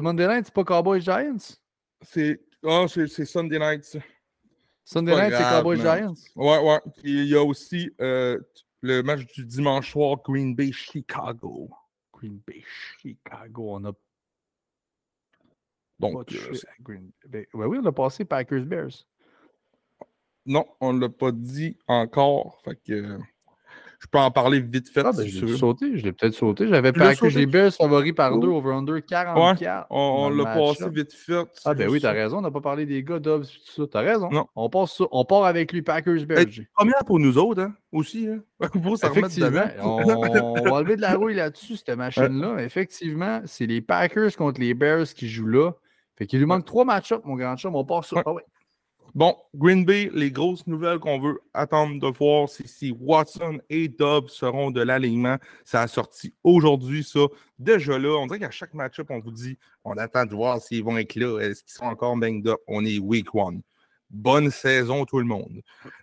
Monday Night, c'est pas Cowboys Giants? C'est oh, Sunday Night, ça. Sunday Night, c'est Cowboys Giants? Ouais, ouais. Il y a aussi. Euh, le match du dimanche soir, Green Bay, Chicago. Green Bay, Chicago. On a. Donc. Euh, Green... Ben, oui, on a passé Packers Bears. Non, on ne l'a pas dit encore. Fait que je peux en parler vite fait. Ah, ben, je l'ai sauté, je l'ai peut-être sauté. J'avais pas que les Bears favoris par deux, over-under 44. on, l'a passé vite fait. Ah, ben oui, t'as raison. On n'a pas parlé des gars Dobbs et tout ça. T'as raison. Non. On, passe on part avec lui, Packers Bears. première pour nous autres, hein, aussi. Hein. Effectivement, on, on, va enlever de la rouille là-dessus, cette machine-là. Effectivement, c'est les Packers contre les Bears qui jouent là. Fait qu'il lui manque trois match-ups, mon grand chum. On part sur. Ah ouais. Bon, Green Bay, les grosses nouvelles qu'on veut attendre de voir, c'est si Watson et Dobbs seront de l'alignement. Ça a sorti aujourd'hui, ça. Déjà là, on dirait qu'à chaque match-up, on vous dit on attend de voir s'ils vont être là. Est-ce qu'ils sont encore banged up? On est week one. Bonne saison, tout le monde.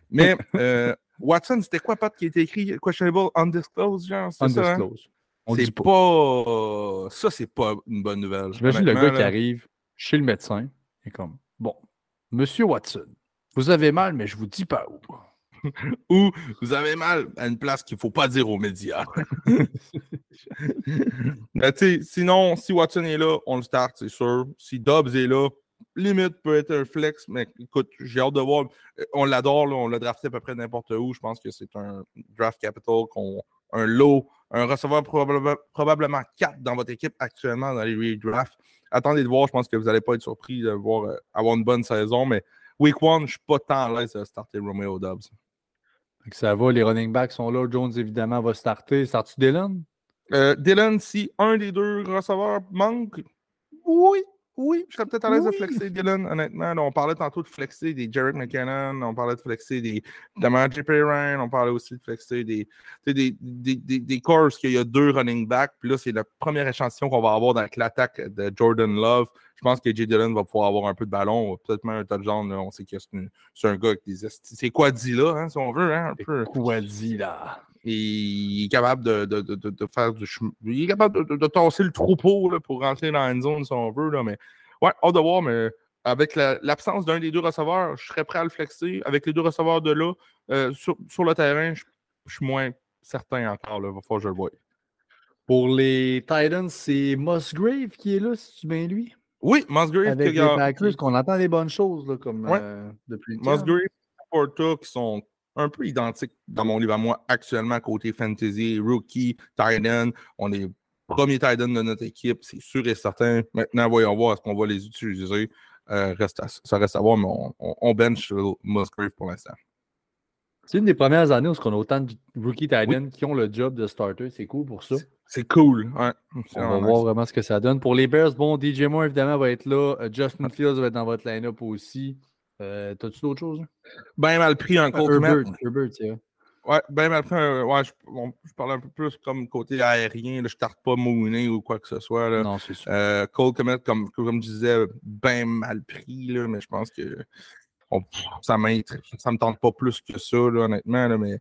Mais euh, Watson, c'était quoi, Pat, qui était écrit? Questionable undisclosed, genre? C'est ça, hein? C'est pas. pas. Ça, c'est pas une bonne nouvelle. J'imagine le gars qui arrive chez le médecin et comme monsieur Watson, vous avez mal, mais je vous dis pas où. Ou vous avez mal à une place qu'il ne faut pas dire aux médias. Sais, sinon, si Watson est là, on le start, c'est sûr. Si Dobbs est là, limite peut être un flex, mais écoute, j'ai hâte de voir. Euh, On l'adore, on l'a drafté à peu près n'importe où. Je pense que c'est un draft capital, qu'on, un lot, un receveur probable- probablement 4 dans votre équipe actuellement dans les redrafts. Attendez de voir, je pense que vous n'allez pas être surpris de voir euh, avoir une bonne saison, mais week one, je ne suis pas tant à l'aise de starter Romeo Dobbs. Ça va, les running backs sont là. Jones, évidemment, va starter. Start-tu Dylan? Euh, Dylan, si un des deux receveurs manque, oui, oui, je serais peut-être à l'aise de flexer Dylan, honnêtement. On parlait tantôt de flexer des Jarrett McKinnon, on parlait de flexer des Damage Perrin, on parlait aussi de flexer des, des, des, des, des courses qu'il y a deux running backs. Puis là, c'est le premier échantillon qu'on va avoir avec l'attaque de Jordan Love. Je pense que J. Dylan va pouvoir avoir un peu de ballon, peut-être même un touchdown. Là. On sait que c'est, un gars avec des. C'est quoi dit là, hein, si on veut, hein, un peu. Quoi dit là? Et il est capable de, de, de, de- de faire du chemin. Il est capable de, tasser le troupeau là, pour rentrer dans une zone si on veut. Là, mais ouais, hâte de voir, mais avec la- l'absence d'un des deux receveurs, je serais prêt à le flexer. Avec les deux receveurs de là, euh, sur, sur le terrain, je, je suis moins certain encore. Il va falloir que je le voie. Pour les Titans, c'est Musgrave qui est là, si tu bien lui. Oui, Musgrave, Avec les Packers, qu'on entend des bonnes choses là, comme Ouais. euh, depuis. Musgrave Porta qui sont un peu identiques dans mon livre à moi actuellement côté fantasy, rookie, tight end. On est premier tight end de notre équipe, c'est sûr et certain. Maintenant, voyons voir est-ce qu'on va les utiliser? Euh, reste à- ça reste à voir, mais on, on, on bench Musgrave pour l'instant. C'est une des premières années où on a autant de rookie tight Oui. qui ont le job de starter. C'est cool pour ça. C'est cool. Ouais. On va voir vraiment ce que ça donne. Pour les Bears, bon, DJ Moore, évidemment, va être là. Euh, Justin Fields va être dans votre line-up aussi. Euh, T'as-tu d'autres choses? Ben mal pris un Ah, Colt Kmet. Herbert, Herbert. Ouais, ben mal pris. Ouais, je, on- je parlais un peu plus comme côté aérien. Là, je tarte pas Mooney ou quoi que ce soit. Là. Non, c'est sûr. Euh, Cole Komet, comme, comme je disais, bien mal pris, là, mais je pense que on- ça me tente pas plus que ça, honnêtement. là, mais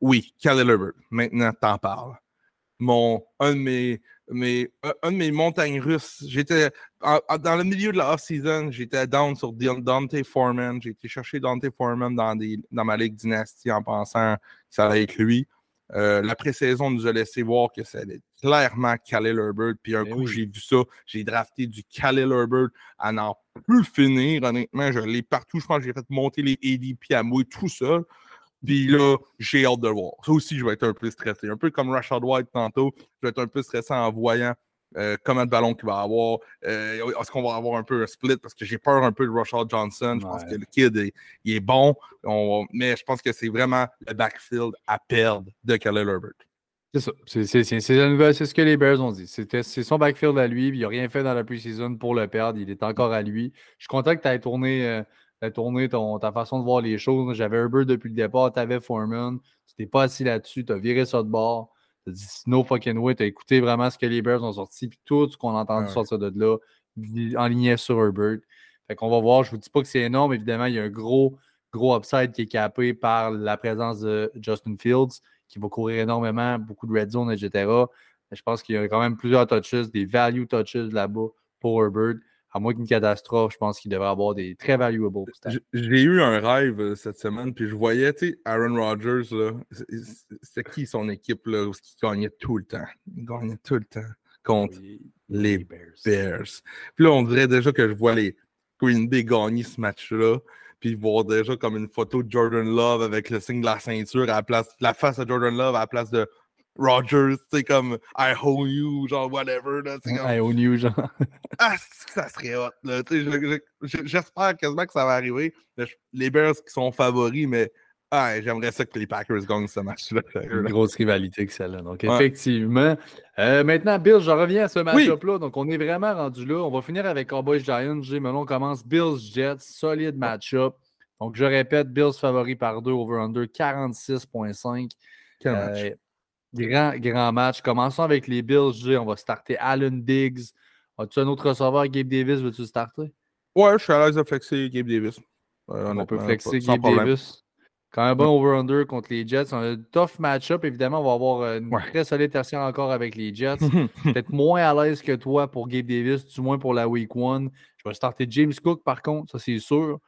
oui, Khalil maintenant, t'en parles. Mon, un, de mes, montagnes russes, j'étais dans le milieu de la off-season, j'étais down sur Dante Foreman. J'ai été chercher Dante Foreman dans, des, dans ma ligue dynastie en pensant que ça allait être lui. Euh, la pré-saison nous a laissé voir que ça allait clairement Khalil Herbert. Puis un Ben coup, oui. j'ai vu ça. J'ai drafté du Khalil Herbert à n'en plus finir. Honnêtement, je l'ai partout. Je pense que j'ai fait monter les ADP à moi tout seul. Puis là, j'ai hâte de le voir. Ça aussi, je vais être un peu stressé. Un peu comme Rashad White tantôt. Je vais être un peu stressé en voyant euh, combien de ballons qu'il va avoir. Euh, Est-ce qu'on va avoir un peu un split? Parce que j'ai peur un peu de Rashad Johnson. Je pense Ouais. que le kid, est- il est bon. On- mais je pense que c'est vraiment le backfield à perdre de Khalil Herbert. C'est ça. C'est- ce que les Bears ont dit. C'est son backfield à lui. Il n'a rien fait dans la preseason pour le perdre. Il est encore à lui. Je suis content que tu aies tourné, euh, t'aies tourné ton, ta façon de voir les choses. J'avais Herbert depuis le départ. Tu avais Foreman. Tu t'es pas assis là-dessus. Tu as viré ça de bord. Tu dit no fucking way. Tu as écouté vraiment ce que les Bears ont sorti. Puis tout ce qu'on a entendu Ouais. sortir de là, enligné sur Herbert. Fait qu'on va voir. Je vous dis pas que c'est énorme. Évidemment, il y a un gros, gros upside qui est capé par la présence de Justin Fields qui va courir énormément, beaucoup de red zone, etc. Mais je pense qu'il y a quand même plusieurs touches, des value touches là-bas pour Herbert. À moins qu'une catastrophe, je pense qu'il devrait avoir des très valuable stats. J- J'ai eu un rêve euh, cette semaine, puis je voyais, tu sais, Aaron Rodgers, là, c'est- qui son équipe, là, où il gagnait tout le temps? Il gagnait tout le temps contre les Bears. Puis là, on dirait déjà que je vois les Green Bay gagner ce match-là, puis voir déjà comme une photo de Jordan Love avec le signe de la ceinture à la place, la face de Jordan Love à la place de Rodgers, tu sais, comme I owe you, genre whatever, là, c'est comme, Ouais, au New, genre. ah, c'est ça serait hot, là, j'espère quasiment que ça va arriver. Les Bears qui sont favoris, mais ah, j'aimerais ça que les Packers gagnent ce match-là. Une grosse rivalité que celle-là. Donc, Ouais. effectivement. Euh, maintenant, Bills, je reviens à ce match-up-là. Donc, on est vraiment rendu là. On va finir avec Cowboys Giants. J'ai Melon commence Bills Jets. Solide match-up. Donc, je répète, Bills favori par 2, over-under 46,5. Quel match? Euh, grand, grand match. Commençons avec les Bills. On va starter Allen Diggs. As-tu un autre receveur, Gabe Davis? Veux-tu le starter? Ouais, je suis à l'aise de flexer Gabe Davis. Euh, on peut flexer Gabe problème. Davis. Quand un bon over-under contre les Jets. On a un tough match-up. Évidemment, on va avoir une Ouais. très solide tertiaire encore avec les Jets. Peut-être moins à l'aise que toi pour Gabe Davis, du moins pour la week one. Je vais starter James Cook, par contre, ça c'est sûr.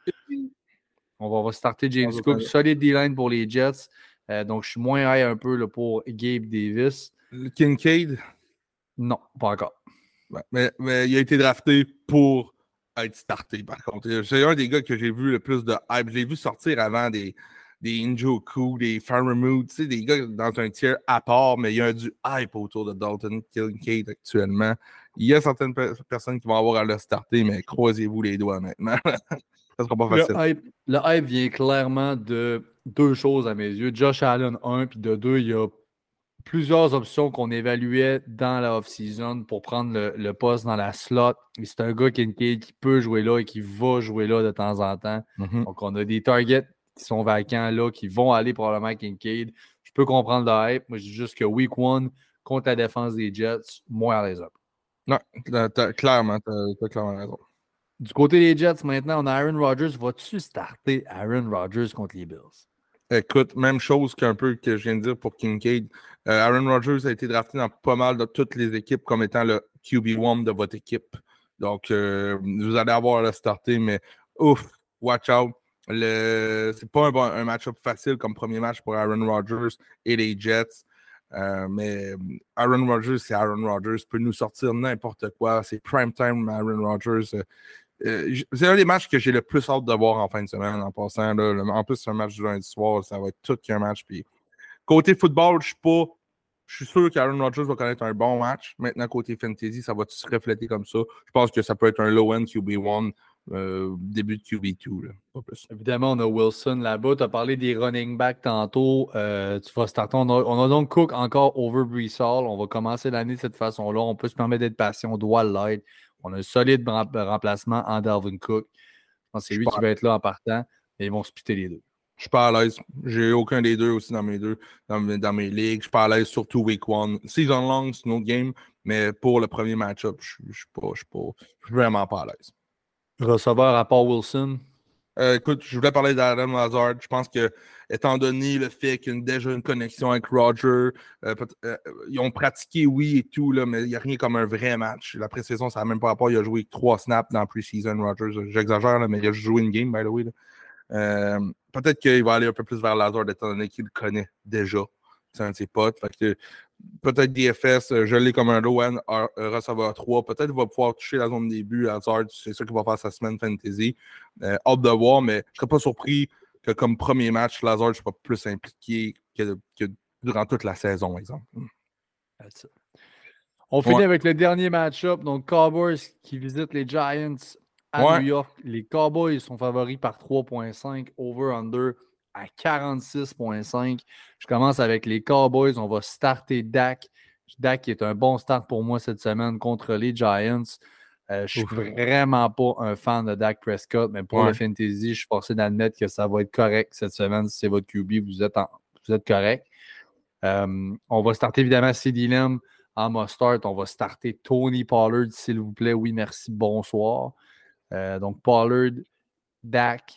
On va, on va starter James Cook. Solide D-line pour les Jets. Euh, donc, je suis moins high un peu là, pour Gabe Davis. Le Kincaid, Non, pas encore. ouais, mais, mais il a été drafté pour être starté, par contre. C'est un des gars que j'ai vu le plus de hype. J'ai vu sortir avant des, des Njoku, des Farmermood, des gars dans un tiers à part, mais il y a du hype autour de Dalton Kincaid actuellement. Il y a certaines pe- personnes qui vont avoir à le starter, mais croisez-vous les doigts, honnêtement. Ça sera pas facile. Le hype, le hype vient clairement de deux choses à mes yeux. Josh Allen, un, puis de deux, il y a plusieurs options qu'on évaluait dans la off-season pour prendre le, le poste dans la slot. C'est un gars Kincaid qui peut jouer là et qui va jouer là de temps en temps. Mhm. Donc, on a des targets qui sont vacants là, qui vont aller probablement à Kincaid. Je peux comprendre le hype. Moi, je dis juste que week one, contre la défense des Jets, moins à les up. Non, t'as- clairement, t'as t'as clairement raison. Du côté des Jets, maintenant, on a Aaron Rodgers. Vas-tu starter Aaron Rodgers contre les Bills? Écoute, même chose qu'un peu que je viens de dire pour Kincaid. Euh, Aaron Rodgers a été drafté dans pas mal de toutes les équipes comme étant le QB1 de votre équipe. Donc, euh, vous allez avoir à le starter, mais ouf, watch out. Le... C'est pas un, match-up facile comme premier match pour Aaron Rodgers et les Jets. Euh, mais Aaron Rodgers, c'est Aaron Rodgers. peut nous sortir n'importe quoi. C'est prime time Aaron Rodgers. Euh, c'est un des matchs que j'ai le plus hâte de voir en fin de semaine en passant. là. En plus, c'est un match du lundi soir. Ça va être tout qu'un match. Puis, côté football, je suis pas. Je suis sûr qu'Aaron Rodgers va connaître un bon match. Maintenant, côté fantasy, ça va se refléter comme ça. Je pense que ça peut être un low-end QB1, euh, début de QB2, là, plus. Évidemment, on a Wilson là-bas. Tu as parlé des running backs tantôt. Euh, tu vas starter. On a, on a donc Cook encore over Brees Hall. On va commencer l'année de cette façon-là. On peut se permettre d'être patient. On doit l'être. On a un solide rem- remplacement en Dalvin Cook. Je pense que c'est lui qui va être là en partant. Et ils vont splitter les deux. Je suis pas à l'aise. J'ai aucun des deux aussi dans mes deux, dans mes, dans mes ligues. Je suis pas à l'aise, surtout week one. Season long, c'est une autre game, mais pour le premier match-up, je suis pas, je suis pas, je suis vraiment pas à l'aise. Receveur à part Wilson. Euh, écoute, je voulais parler d'Adam Lazard. Je pense que, étant donné le fait qu'il y a déjà une connexion avec Roger, euh, euh, ils ont pratiqué, oui, et tout, là, mais il n'y a rien comme un vrai match. La pré-saison, ça n'a même pas rapport. Il a joué trois snaps dans pre-season, Rogers. J'exagère, mais il a joué une game, by the way. Peut-être qu'il va aller un peu plus vers Lazard, étant donné qu'il le connaît déjà. C'est un de ses potes. Fait que, peut-être DFS, euh, je l'ai comme un low-end euh, receveur 3. Peut-être qu'il va pouvoir toucher la zone de début. Hazard, c'est sûr qu'il va faire sa semaine fantasy. Euh, hâte de voir, mais je ne serais pas surpris que comme premier match, Lazard soit plus impliqué que, que durant toute la saison, par exemple. That's it. On finit avec le dernier match-up. Donc, Cowboys qui visitent les Giants à Ouais. New York. Les Cowboys sont favoris par 3.5, over-under à 46.5. Je commence avec les Cowboys. On va starter Dak. Dak est un bon start pour moi cette semaine contre les Giants. Euh, je suis vraiment pas un fan de Dak Prescott, mais pour Ouais. le fantasy, je suis forcé d'admettre que ça va être correct cette semaine. Si c'est votre QB, vous êtes, en- vous êtes correct. Euh, on va starter évidemment CD Lamb en must start. On va starter Tony Pollard, s'il vous plaît. Oui, merci, bonsoir. Euh, donc, Pollard, Dak,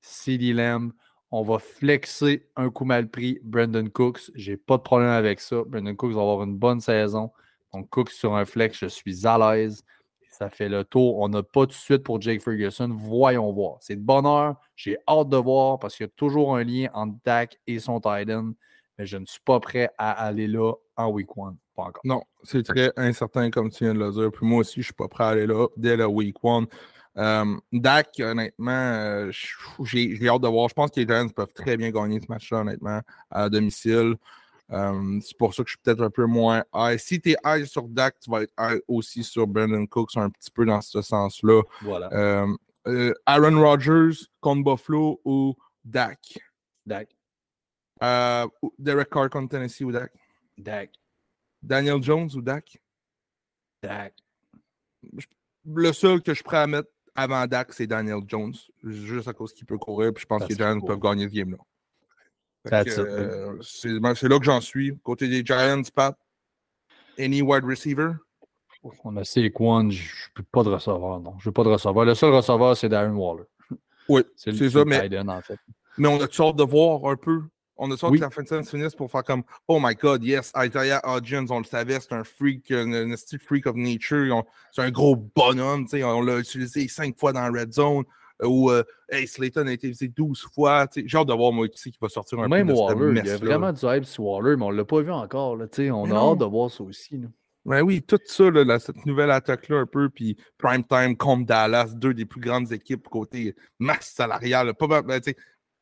CD Lamb. On va flexer un coup mal pris Brandon Cooks. J'ai pas de problème avec ça. Brandon Cooks va avoir une bonne saison. Donc, Cooks sur un flex, je suis à l'aise. Ça fait le tour. On n'a pas de suite pour Jake Ferguson. Voyons voir. C'est de bonne heure. J'ai hâte de voir parce qu'il y a toujours un lien entre Dak et son tight end. Mais je ne suis pas prêt à aller là en week one. Pas encore. Non, c'est très incertain comme tu viens de le dire. Puis moi aussi, je ne suis pas prêt à aller là dès le week one. Euh, Dak, honnêtement, euh, j'ai j'ai hâte de voir. Je pense que les Giants peuvent très bien gagner ce match-là, honnêtement, à domicile. Euh, c'est pour ça que je suis peut-être un peu moins high. Si tu es high sur Dak, tu vas être high aussi sur Brandon Cooks, un petit peu dans ce sens-là. Voilà. Euh, Aaron Rodgers contre Buffalo ou Dak? Dak. Euh, Derek Carr contre Tennessee ou Dak? Dak. Daniel Jones ou Dak? Dak. Le seul que je suis prêt à mettre avant Dak, c'est Daniel Jones. Juste à cause qu'il peut courir. Puis je pense que les Giants cool. peuvent gagner ce game-là. Euh, c'est ben, c'est là que j'en suis. Côté des Giants, Pat, any wide receiver? On a Saquon, je ne veux pas de receveur, non. Je veux pas de receveur. Le seul receveur, c'est Darren Waller. Oui, C'est ça, mais, en fait. mais on a sorte de voir un peu. On a Oui. que la fin de semaine se finisse pour faire comme Oh my god, yes, Isaiah Hodgins, on le savait, c'est un freak, un, freak of nature. C'est un gros bonhomme, tu sais, on l'a utilisé cinq fois dans la red zone. euh, Ou euh, Hey, Slayton a été utilisé 12 fois. tu sais, J'ai hâte de voir moi qui va sortir un Même peu de Waller, il y a vraiment du hype sur Waller, mais on ne l'a pas vu encore. Là, tu sais. on Mais a non. hâte de voir ça aussi. là. Ben oui, tout ça, là, cette nouvelle attaque-là, un peu, puis Prime Time contre Dallas, deux des plus grandes équipes côté masse salariale. Pas, mal- ben, tu sais,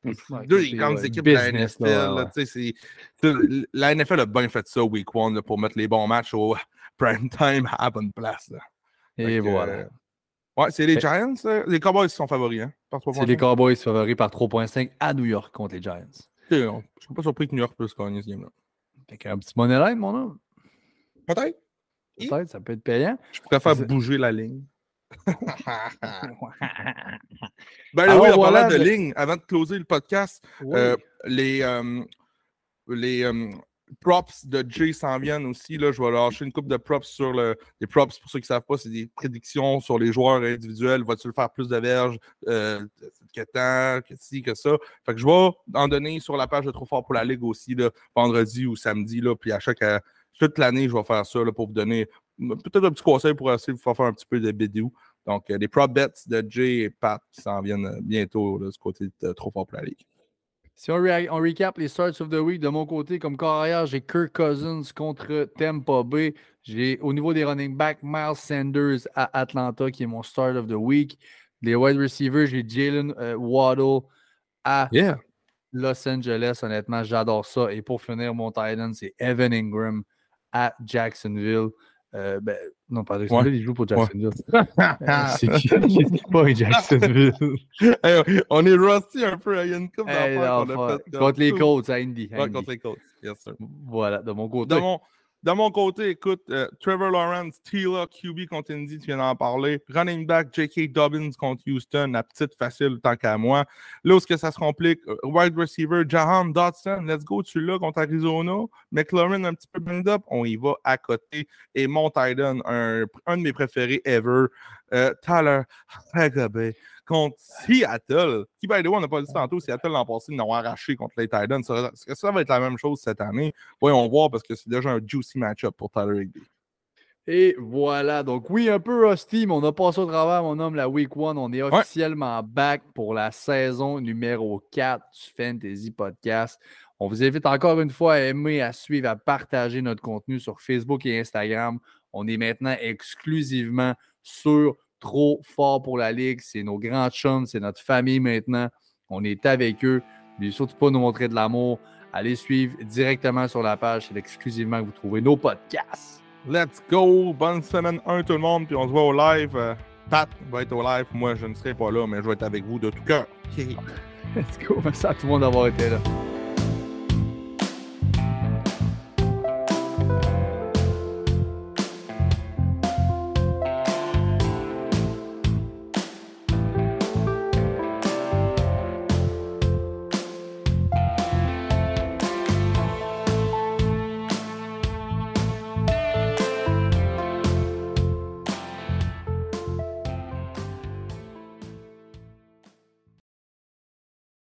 Ouais, deux des grandes ouais, équipes de la NFL. là, ouais. la NFL a bien fait ça, Week One, là, pour mettre les bons matchs au Prime Time à la bonne place. là. Et voilà. euh, ouais, c'est les Giants. euh, les Cowboys sont favoris. Hein, C'est les Cowboys favoris par 3.5 à New York contre les Giants. Je suis pas surpris que New York puisse gagner ce game-là. Fait qu'un petit money line, mon homme. Peut-être. Peut-être, ça peut être payant. Je préfère bouger la ligne. Ben Alors, oui, en voilà, parlant de mais- ligne, avant de closer le podcast, Oui. Euh, les euh, les euh, props de Jay s'en viennent aussi. Là. Je vais lâcher une coupe de props sur le. Les props, pour ceux qui ne savent pas, c'est des prédictions sur les joueurs individuels. Vas-tu le faire plus de verges que tant, que ci, que ça? Fait que je vais en donner sur la page de Trop Fort pour la Ligue aussi, là, vendredi ou samedi. Là, puis à chaque. toute l'année, je vais faire ça là, pour vous donner peut-être un petit conseil pour essayer de vous faire un petit peu de vidéo. Donc, euh, les prop bets de Jay et Pat qui s'en viennent euh, bientôt là, du côté de Trop Fort pour la Ligue. Si on, on recap les starts of the week, de mon côté, comme carrière, j'ai Kirk Cousins contre Tampa Bay. J'ai au niveau des running backs, Miles Sanders à Atlanta, qui est mon start of the week. Les wide receivers, j'ai Jalen euh, Waddle à Yeah. Los Angeles. Honnêtement, j'adore ça. Et pour finir, mon tight end, c'est Evan Ingram à Jacksonville. Euh, ben, non, pas Jacksonville, il joue pour Jacksonville. C'est qui qui pas Jacksonville? Hey, on est rusty un peu. Il y a une coupe Hey, d'affaires non, qu'on a fuck. fait, comme contre les. Colts à Indy. Ouais, contre les Colts. Yes, sir. Voilà, de mon côté. De mon, de mon côté, écoute, euh, Trevor Lawrence, Tila, QB contre Indy, tu viens d'en parler. Running back, J.K. Dobbins contre Houston, la petite facile tant qu'à moi. Là où est-ce que ça se complique, euh, wide receiver, Jahan Dodson, let's go, tu l'as contre Arizona. McLaurin un petit peu banged up, on y va à côté. Et mon un de mes préférés ever, euh, Tyler Hagabay contre Seattle, qui, by the way, on n'a pas dit tantôt, Seattle l'an passé, ils l'ont arraché contre les Titans. Est-ce que ça va être la même chose cette année? Voyons voir, parce que c'est déjà un juicy match-up pour Tyler Higby. Et voilà. Donc, oui, un peu rusty, mais on a passé au travers, mon homme, la week one. On est officiellement back pour la saison numéro 4 du Fantasy Podcast. On vous invite encore une fois à aimer, à suivre, à partager notre contenu sur Facebook et Instagram. On est maintenant exclusivement sur Trop Fort pour la Ligue. C'est nos grands chums, c'est notre famille maintenant. On est avec eux. N'oubliez surtout pas nous montrer de l'amour. Allez suivre directement sur la page. C'est exclusivement que vous trouvez nos podcasts. Let's go! Bonne semaine 1 tout le monde, puis on se voit au live. Euh, Pat va être au live. Moi, je ne serai pas là, mais je vais être avec vous de tout cœur. Let's go. Merci à tout le monde d'avoir été là.